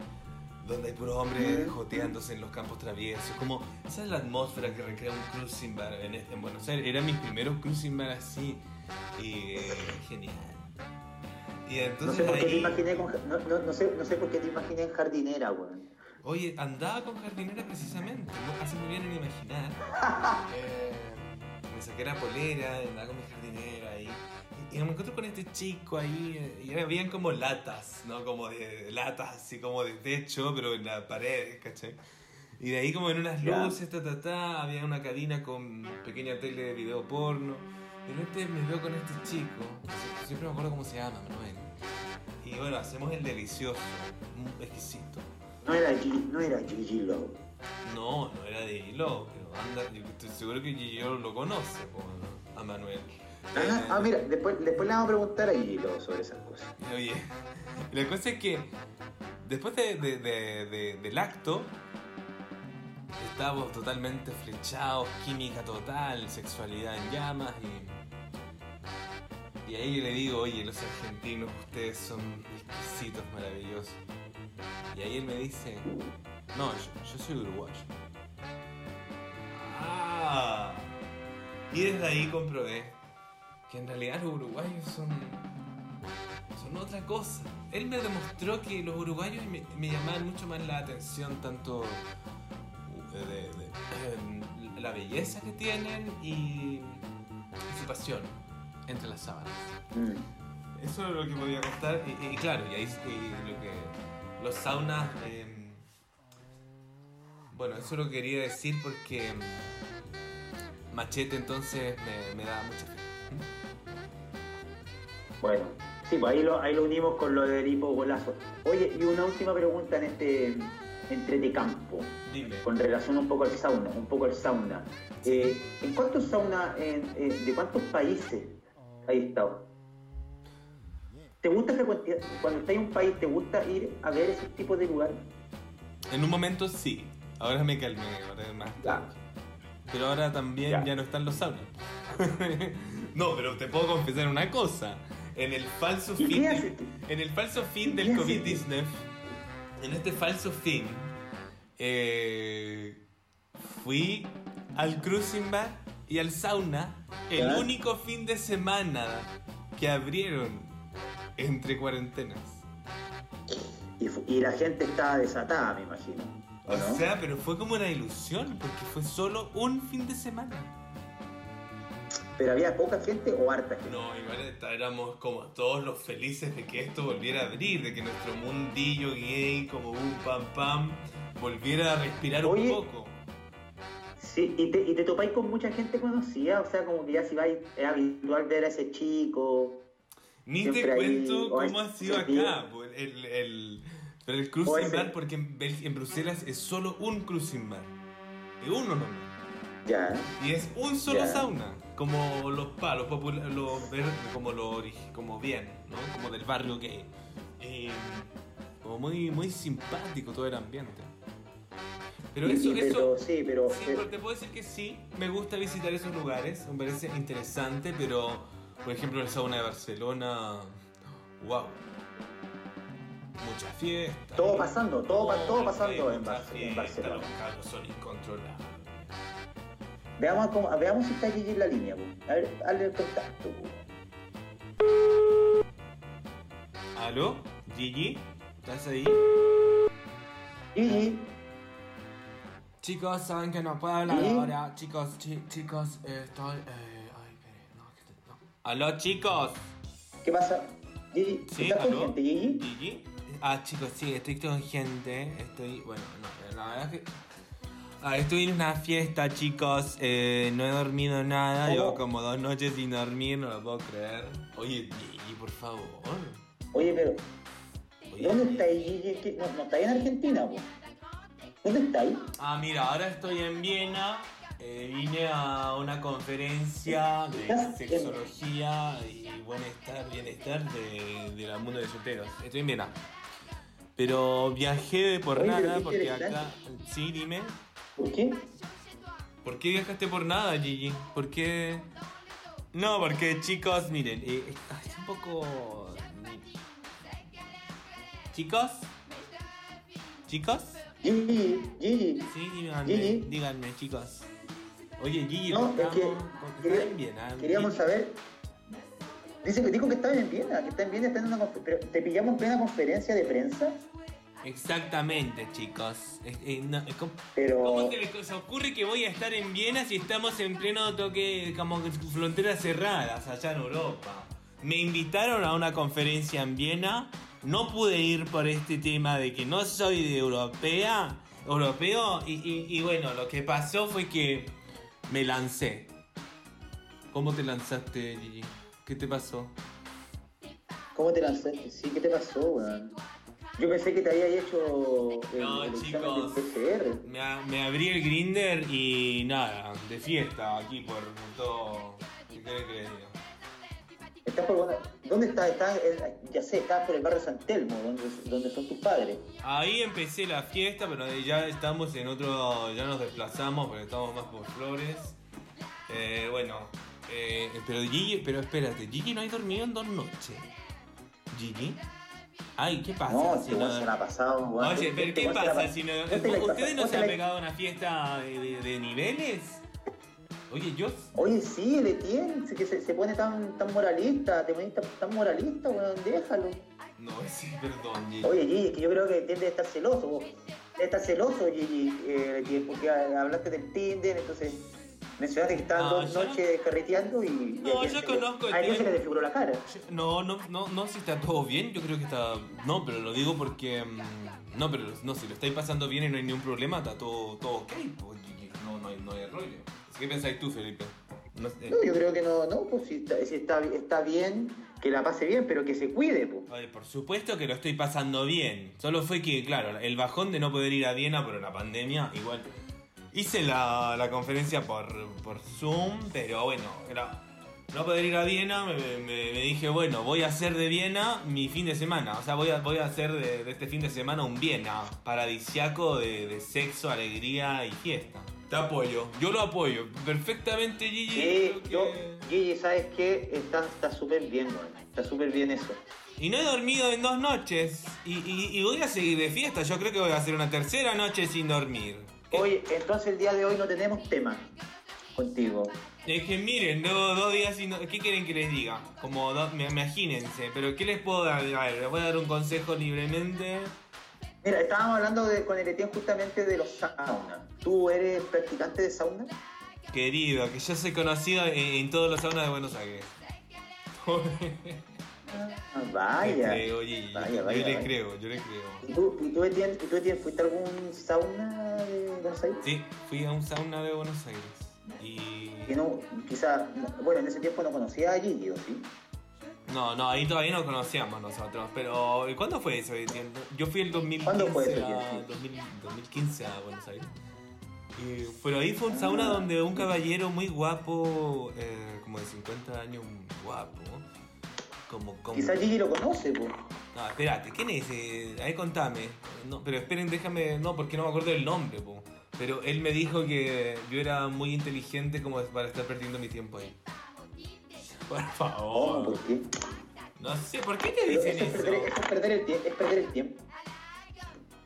Speaker 1: Donde hay puros hombres joteándose en los campos traviesos, como esa es la atmósfera que recrea un cruising bar en, este- en Buenos Aires. Era mis primeros cruising bar así, y eh, genial. Y
Speaker 2: No
Speaker 1: entonces
Speaker 2: sé por qué te
Speaker 1: ahí-
Speaker 2: imaginé con, no, no, no sé, no sé por qué te imaginé en jardinera, weón.
Speaker 1: Oye, andaba con jardinera precisamente, no así me vienen a imaginar. Eh, me saqué la polera, andaba con mi jardinera ahí. Y, y me encuentro con este chico ahí, eh, y habían como latas, ¿no? Como de, de latas, así como de techo, pero en las paredes, ¿cachai? Y de ahí como en unas luces, ta, ta, ta, había una cabina con pequeña tele de video porno. De repente me veo con este chico, siempre me acuerdo cómo se llama, Manuel. y bueno, hacemos el delicioso, exquisito.
Speaker 2: No era, no era Gigi Love.
Speaker 1: No, no era de Hilo, pero anda, yo estoy seguro que Gigi Love lo conoce, a Manuel.
Speaker 2: Ah,
Speaker 1: Eh,
Speaker 2: ah, mira, después, después le vamos a preguntar a Gigi Love sobre esas cosas.
Speaker 1: Oye, la cosa es que después de, de- de- de- del acto, estábamos totalmente flechados, química total, sexualidad en llamas y. Y ahí le digo, oye, los argentinos, ustedes son exquisitos, maravillosos. Y ahí él me dice, no, yo, soy uruguayo. Ah, y desde ahí comprobé que en realidad los uruguayos son son otra cosa. Él me demostró que los uruguayos me, me llamaban mucho más la atención, tanto uh, de, de- la belleza que tienen y su pasión entre las sábanas.
Speaker 2: Mm.
Speaker 1: Eso es lo que podía contar. Y, y claro, y ahí y lo que. Los saunas. eh, bueno, eso lo quería decir porque. mm, Machete entonces me, me da mucha fe.
Speaker 2: Bueno, sí, pues ahí lo, ahí lo unimos con lo del hipo golazo. Oye, y una última pregunta en este entrete campo,
Speaker 1: Dime.
Speaker 2: con relación un poco al sauna, un poco al sauna. Eh, ¿En cuántos saunas, en- eh, de cuántos países has estado? ¿Te gusta frecuentar, cuando estás en un país, te gusta ir a ver ese tipo de lugar?
Speaker 1: En un momento sí. Ahora me calmé, ahora es más. Pero ahora también
Speaker 2: Ya.
Speaker 1: ya, no están los saunas. no, pero te puedo confesar una cosa. En el falso
Speaker 2: ¿Y
Speaker 1: fin, en el falso fin
Speaker 2: ¿Qué
Speaker 1: del
Speaker 2: haces tú?
Speaker 1: COVID-19, en este falso fin, eh, fui al cruising bar y al sauna el
Speaker 2: ¿Ya?
Speaker 1: único fin de semana que abrieron entre cuarentenas.
Speaker 2: Y, la gente estaba desatada, me imagino. ¿o
Speaker 1: O
Speaker 2: no?
Speaker 1: sea, pero fue como una ilusión, porque fue solo un fin de semana.
Speaker 2: ¿Pero había poca gente o harta gente?
Speaker 1: No, igual éramos como todos los felices de que esto volviera a abrir, de que nuestro mundillo gay, como un pam pam, volviera a respirar
Speaker 2: Oye.
Speaker 1: un poco.
Speaker 2: Sí, y te, y te topáis con mucha gente conocida, o sea, como que ya si vais, es habitual ver a ese chico.
Speaker 1: Ni te
Speaker 2: ahí,
Speaker 1: cuento
Speaker 2: o
Speaker 1: cómo ha sido acá, pues, el, el, pero el cruising
Speaker 2: ese-
Speaker 1: bar, porque en, en Bruselas es solo un cruising bar. Y uno nomás.
Speaker 2: Ya.
Speaker 1: Y es un solo
Speaker 2: Ya.
Speaker 1: sauna, como los palos populares, los como lo origi- como bien, ¿no? Como del barrio gay. Y como muy, muy simpático todo el ambiente. Pero eso, eso,
Speaker 2: sí, pero,
Speaker 1: sí,
Speaker 2: pero-
Speaker 1: te puedo decir que sí, me gusta visitar esos lugares, me parece interesante, pero por ejemplo el sauna de Barcelona, wow. Mucha fiesta.
Speaker 2: Todo pasando, todo todo pasando
Speaker 1: fiesta,
Speaker 2: en Bar-
Speaker 1: mucha
Speaker 2: en
Speaker 1: fiesta,
Speaker 2: Barcelona.
Speaker 1: Los carros son incontrolables.
Speaker 2: veamos, cómo- veamos si está Gigi en la línea. po. A ver, hazle el contacto. po.
Speaker 1: ¿Aló? ¿Gigi? ¿Estás ahí?
Speaker 2: Gigi,
Speaker 1: Chicos, saben que no puedo hablar ahora. Chicos, chi- chicos, eh, estoy. Eh, ay, espere, no, que te- no. ¿Aló, chicos?
Speaker 2: ¿qué pasa? Gigi,
Speaker 1: ¿Sí?
Speaker 2: ¿estás con
Speaker 1: ¿Aló?
Speaker 2: gente, Gigi?
Speaker 1: ¿Gigi? Ah, chicos, sí, estoy con gente. Estoy. Bueno, no, la verdad es que. Ah, estoy en una fiesta, chicos. eh, no he dormido nada.
Speaker 2: ¿Cómo?
Speaker 1: Llevo como dos noches sin dormir, no lo puedo creer. Oye, Gigi, por favor.
Speaker 2: Oye, pero,
Speaker 1: Oye,
Speaker 2: ¿dónde está Gigi? ¿Qué- No, no está ahí en Argentina, po. ¿Dónde está ahí?
Speaker 1: Ah, mira, ahora estoy en Viena. eh, vine a una conferencia de
Speaker 2: ¿Estás en-
Speaker 1: sexología y bienestar, bienestar de, de la mundo de solteros. Estoy en Viena. Pero viajé por
Speaker 2: Oye, pero
Speaker 1: nada porque acá. Sí, dime.
Speaker 2: ¿Por qué?
Speaker 1: ¿Por qué viajaste por nada, Gigi? ¿Por qué.? No, porque chicos, miren, eh, es un poco. ¿Chicos? ¿Chicos?
Speaker 2: Gigi, Gigi.
Speaker 1: Sí, díganme,
Speaker 2: Gigi.
Speaker 1: díganme, chicos. Oye, Gigi,
Speaker 2: No, es que quería-
Speaker 1: en Viena.
Speaker 2: queríamos saber. Dice que dijo que estaba en Viena, que está en Viena, está en una pero ¿te pillamos en plena conferencia de prensa?
Speaker 1: Exactamente, chicos. Es- eh, no, es como-
Speaker 2: Pero.
Speaker 1: ¿Cómo se les ocurre que voy a estar en Viena si estamos en pleno toque, como fronteras cerradas allá en Europa? Me invitaron a una conferencia en Viena, no pude ir por este tema de que no soy de europea, europeo, y, y- y bueno, lo que pasó fue que me lancé. ¿Cómo te lanzaste, Gigi? ¿Qué te pasó?
Speaker 2: ¿Cómo te lanzaste? Sí, ¿qué te pasó, weón? Yo pensé que te había hecho el,
Speaker 1: No,
Speaker 2: el
Speaker 1: chicos.
Speaker 2: PCR.
Speaker 1: Me, abrí el grinder y nada, de fiesta aquí por todo. ¿Qué querés que les diga?
Speaker 2: Estás por buena- ¿Dónde estás? Estás en- ya sé, estás por el barrio San Telmo, donde, donde son tus padres.
Speaker 1: Ahí empecé la fiesta, pero ya estamos en otro. Ya nos desplazamos porque estamos más por flores. Eh, bueno, eh, pero Gigi, pero espérate, Gigi no hay dormido en dos noches. Gigi. Ay, ¿qué pasa?
Speaker 2: No,
Speaker 1: si
Speaker 2: weón se la ha pasado.
Speaker 1: Oye, pero ¿qué pasa si no.
Speaker 2: ¿Vos te la has
Speaker 1: ¿Ustedes no se han
Speaker 2: ¿Vos te la-
Speaker 1: pegado a una fiesta de, de- de niveles? Oye, yo.
Speaker 2: Oye, sí, Etienne, que se, se pone tan, tan moralista, te pones tan, moralista, weón, déjalo.
Speaker 1: No, sí, perdón, Gigi.
Speaker 2: Oye, Gigi, que yo creo que tiende a estar celoso, vos. Estar celoso, Gigi, eh, porque hablaste del Tinder, entonces mencionaste que estaban
Speaker 1: No,
Speaker 2: dos
Speaker 1: yo-
Speaker 2: noches carreteando y...
Speaker 1: No, yo
Speaker 2: se
Speaker 1: conozco el
Speaker 2: A Etienne se le desfiguró la cara.
Speaker 1: No, no, no, no, si está todo bien, yo creo que está... No, pero lo digo porque... mm, No, pero no, si lo estáis pasando bien y no hay ningún problema, está todo, todo ok, pues, no, no, hay, no hay rollo. ¿Qué pensáis tú, Felipe? No sé.
Speaker 2: No, yo creo que no, no, pues si está, si está, está bien, que la pase bien, pero que se cuide, pues.
Speaker 1: Oye, por supuesto que lo estoy pasando bien. Solo fue que, claro, el bajón de no poder ir a Viena por la pandemia, igual. Hice la, la conferencia por, por Zoom, pero bueno, era no poder ir a Viena, me, me- me dije, bueno, voy a hacer de Viena mi fin de semana. O sea, voy a, voy a hacer de, de este fin de semana un Viena paradisiaco de, de sexo, alegría y fiesta. Te apoyo, yo lo apoyo perfectamente, Gigi.
Speaker 2: Sí,
Speaker 1: que-
Speaker 2: yo, Gigi, ¿sabes qué? Está está súper bien, weón. Está súper bien eso.
Speaker 1: Y no he dormido en dos noches. Y, y- y voy a seguir de fiesta. Yo creo que voy a hacer una tercera noche sin dormir.
Speaker 2: Oye, entonces el día de hoy no tenemos tema contigo.
Speaker 1: Es que miren, debo dos días sin ¿Qué quieren que les diga? Como, do- imagínense. Pero ¿qué les puedo dar? A ver, les voy a dar un consejo libremente.
Speaker 2: Mira, estábamos hablando de, con el Etienne justamente de los saunas. ¿Tú eres practicante de sauna?
Speaker 1: Querido, que yo soy conocido en, en todos los saunas de Buenos Aires.
Speaker 2: Ah, vaya.
Speaker 1: Le creo, Gigi.
Speaker 2: Vaya,
Speaker 1: yo
Speaker 2: vaya,
Speaker 1: le
Speaker 2: vaya.
Speaker 1: creo, yo le creo.
Speaker 2: ¿Y tú, y tú, Etienne, y tú, Etienne, fuiste a algún sauna de Buenos Aires?
Speaker 1: Sí, fui a un sauna de Buenos Aires. Y.
Speaker 2: Que no, quizá, bueno, en ese tiempo no conocía a Gigi, ¿o sí?
Speaker 1: No, no, ahí todavía no conocíamos nosotros. Pero, ¿cuándo fue eso? Yo fui el 2015,
Speaker 2: ¿Cuándo fue eso,
Speaker 1: a,
Speaker 2: Etienne?
Speaker 1: 2000 2015 a Buenos Aires. Y, pero ahí fue un sauna donde un caballero muy guapo, eh, como de 50 años, guapo. Como, como...
Speaker 2: Quizá Gigi lo conoce, pues.
Speaker 1: No, espérate, ¿quién es? Eh, ahí contame. No, pero esperen, déjame. No, porque no me acuerdo del nombre, po. Pero él me dijo que yo era muy inteligente como para estar perdiendo mi tiempo ahí. Por
Speaker 2: Oh,
Speaker 1: favor.
Speaker 2: ¿por qué?
Speaker 1: No sé, ¿por qué te
Speaker 2: Pero
Speaker 1: dicen
Speaker 2: eso es perder, eso es perder el tiempo, es perder el tiempo.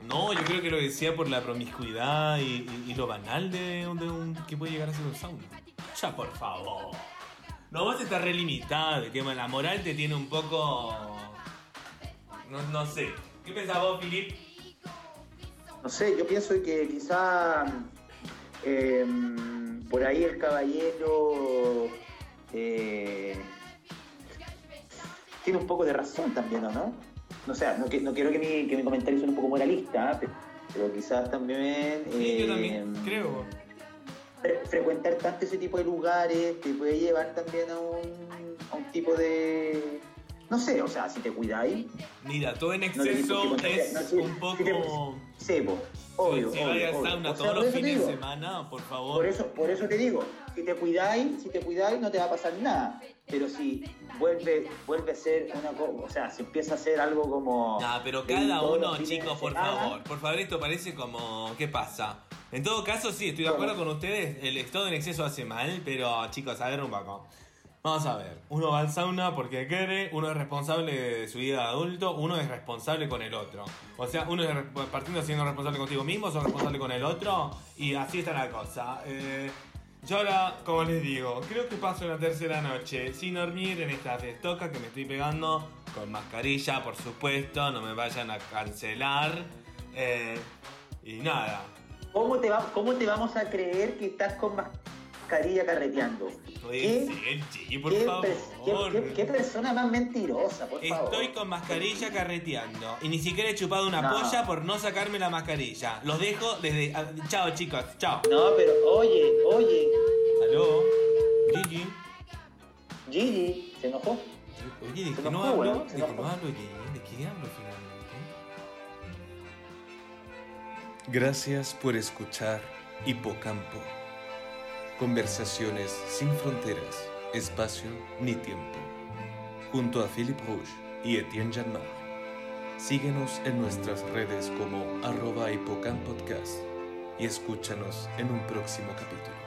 Speaker 1: No, yo creo que lo decía por la promiscuidad y, y- y lo banal de, de un que puede llegar a ser un sauna. Ya, por favor. No, vos estás relimitado, que la moral te tiene un poco... No, no sé. ¿Qué pensás vos, Filip?
Speaker 2: No sé, yo pienso que quizá eh, por ahí el caballero eh, tiene un poco de razón también, ¿o no? No sé, no, que- no quiero que mi, que mi comentario sea un poco moralista, ¿eh? pero, pero quizás también...
Speaker 1: Sí, yo
Speaker 2: eh,
Speaker 1: también creo.
Speaker 2: fre- frecuentar tanto ese tipo de lugares te puede llevar también a un, a un tipo de... No sé, o sea, si te cuidáis,
Speaker 1: Mira, todo en exceso es
Speaker 2: si-
Speaker 1: un
Speaker 2: si
Speaker 1: poco...
Speaker 2: Sí, po, obvio,
Speaker 1: si
Speaker 2: obvio,
Speaker 1: vayas al
Speaker 2: obvio.
Speaker 1: sauna
Speaker 2: O sea,
Speaker 1: todos los fines de semana, por favor.
Speaker 2: Por eso, por eso te digo, si te cuidáis, si te cuidáis no te va a pasar nada. Pero si vuelve, vuelve a ser una cosa, o sea, si empieza a ser algo como.
Speaker 1: Nah, pero cada uno, chicos, por
Speaker 2: semana,
Speaker 1: favor. Por favor, esto parece como... ¿Qué pasa? En todo caso, sí, estoy de acuerdo con ustedes. El estado en exceso hace mal, pero chicos, a ver un poco. Vamos a ver. Uno va al sauna porque quiere, uno es responsable de su vida de adulto, uno es responsable con el otro. O sea, uno es partiendo siendo responsable contigo mismo, sos responsable con el otro, y así está la cosa. Eh, yo ahora, como les digo, creo que paso la tercera noche sin dormir en esta festoca que me estoy pegando con mascarilla, por supuesto, no me vayan a cancelar. Eh, y nada.
Speaker 2: ¿Cómo te, va, ¿Cómo te vamos a creer que estás con mascarilla carreteando?
Speaker 1: Puede ser, Chiqui, por
Speaker 2: qué
Speaker 1: favor.
Speaker 2: qué- qué- qué persona más mentirosa, por favor?
Speaker 1: Estoy con mascarilla carreteando y ni siquiera he chupado una
Speaker 2: No.
Speaker 1: polla por no sacarme la mascarilla. Los dejo desde. ah, Chao, chicos, chao.
Speaker 2: No, pero oye, oye,
Speaker 1: Aló, Gigi.
Speaker 2: Gigi, ¿se enojó?
Speaker 3: Oye, ¿de qué no hablo?
Speaker 2: se
Speaker 3: ¿De qué no hablo? ¿De ¿De qué hablo finalmente?
Speaker 1: Gracias por escuchar Hipocampo. Conversaciones sin fronteras, espacio ni tiempo. Junto a Philippe Rouge y Etienne Janmar. Síguenos en nuestras redes como arroba hipocampodcast y escúchanos en un próximo capítulo.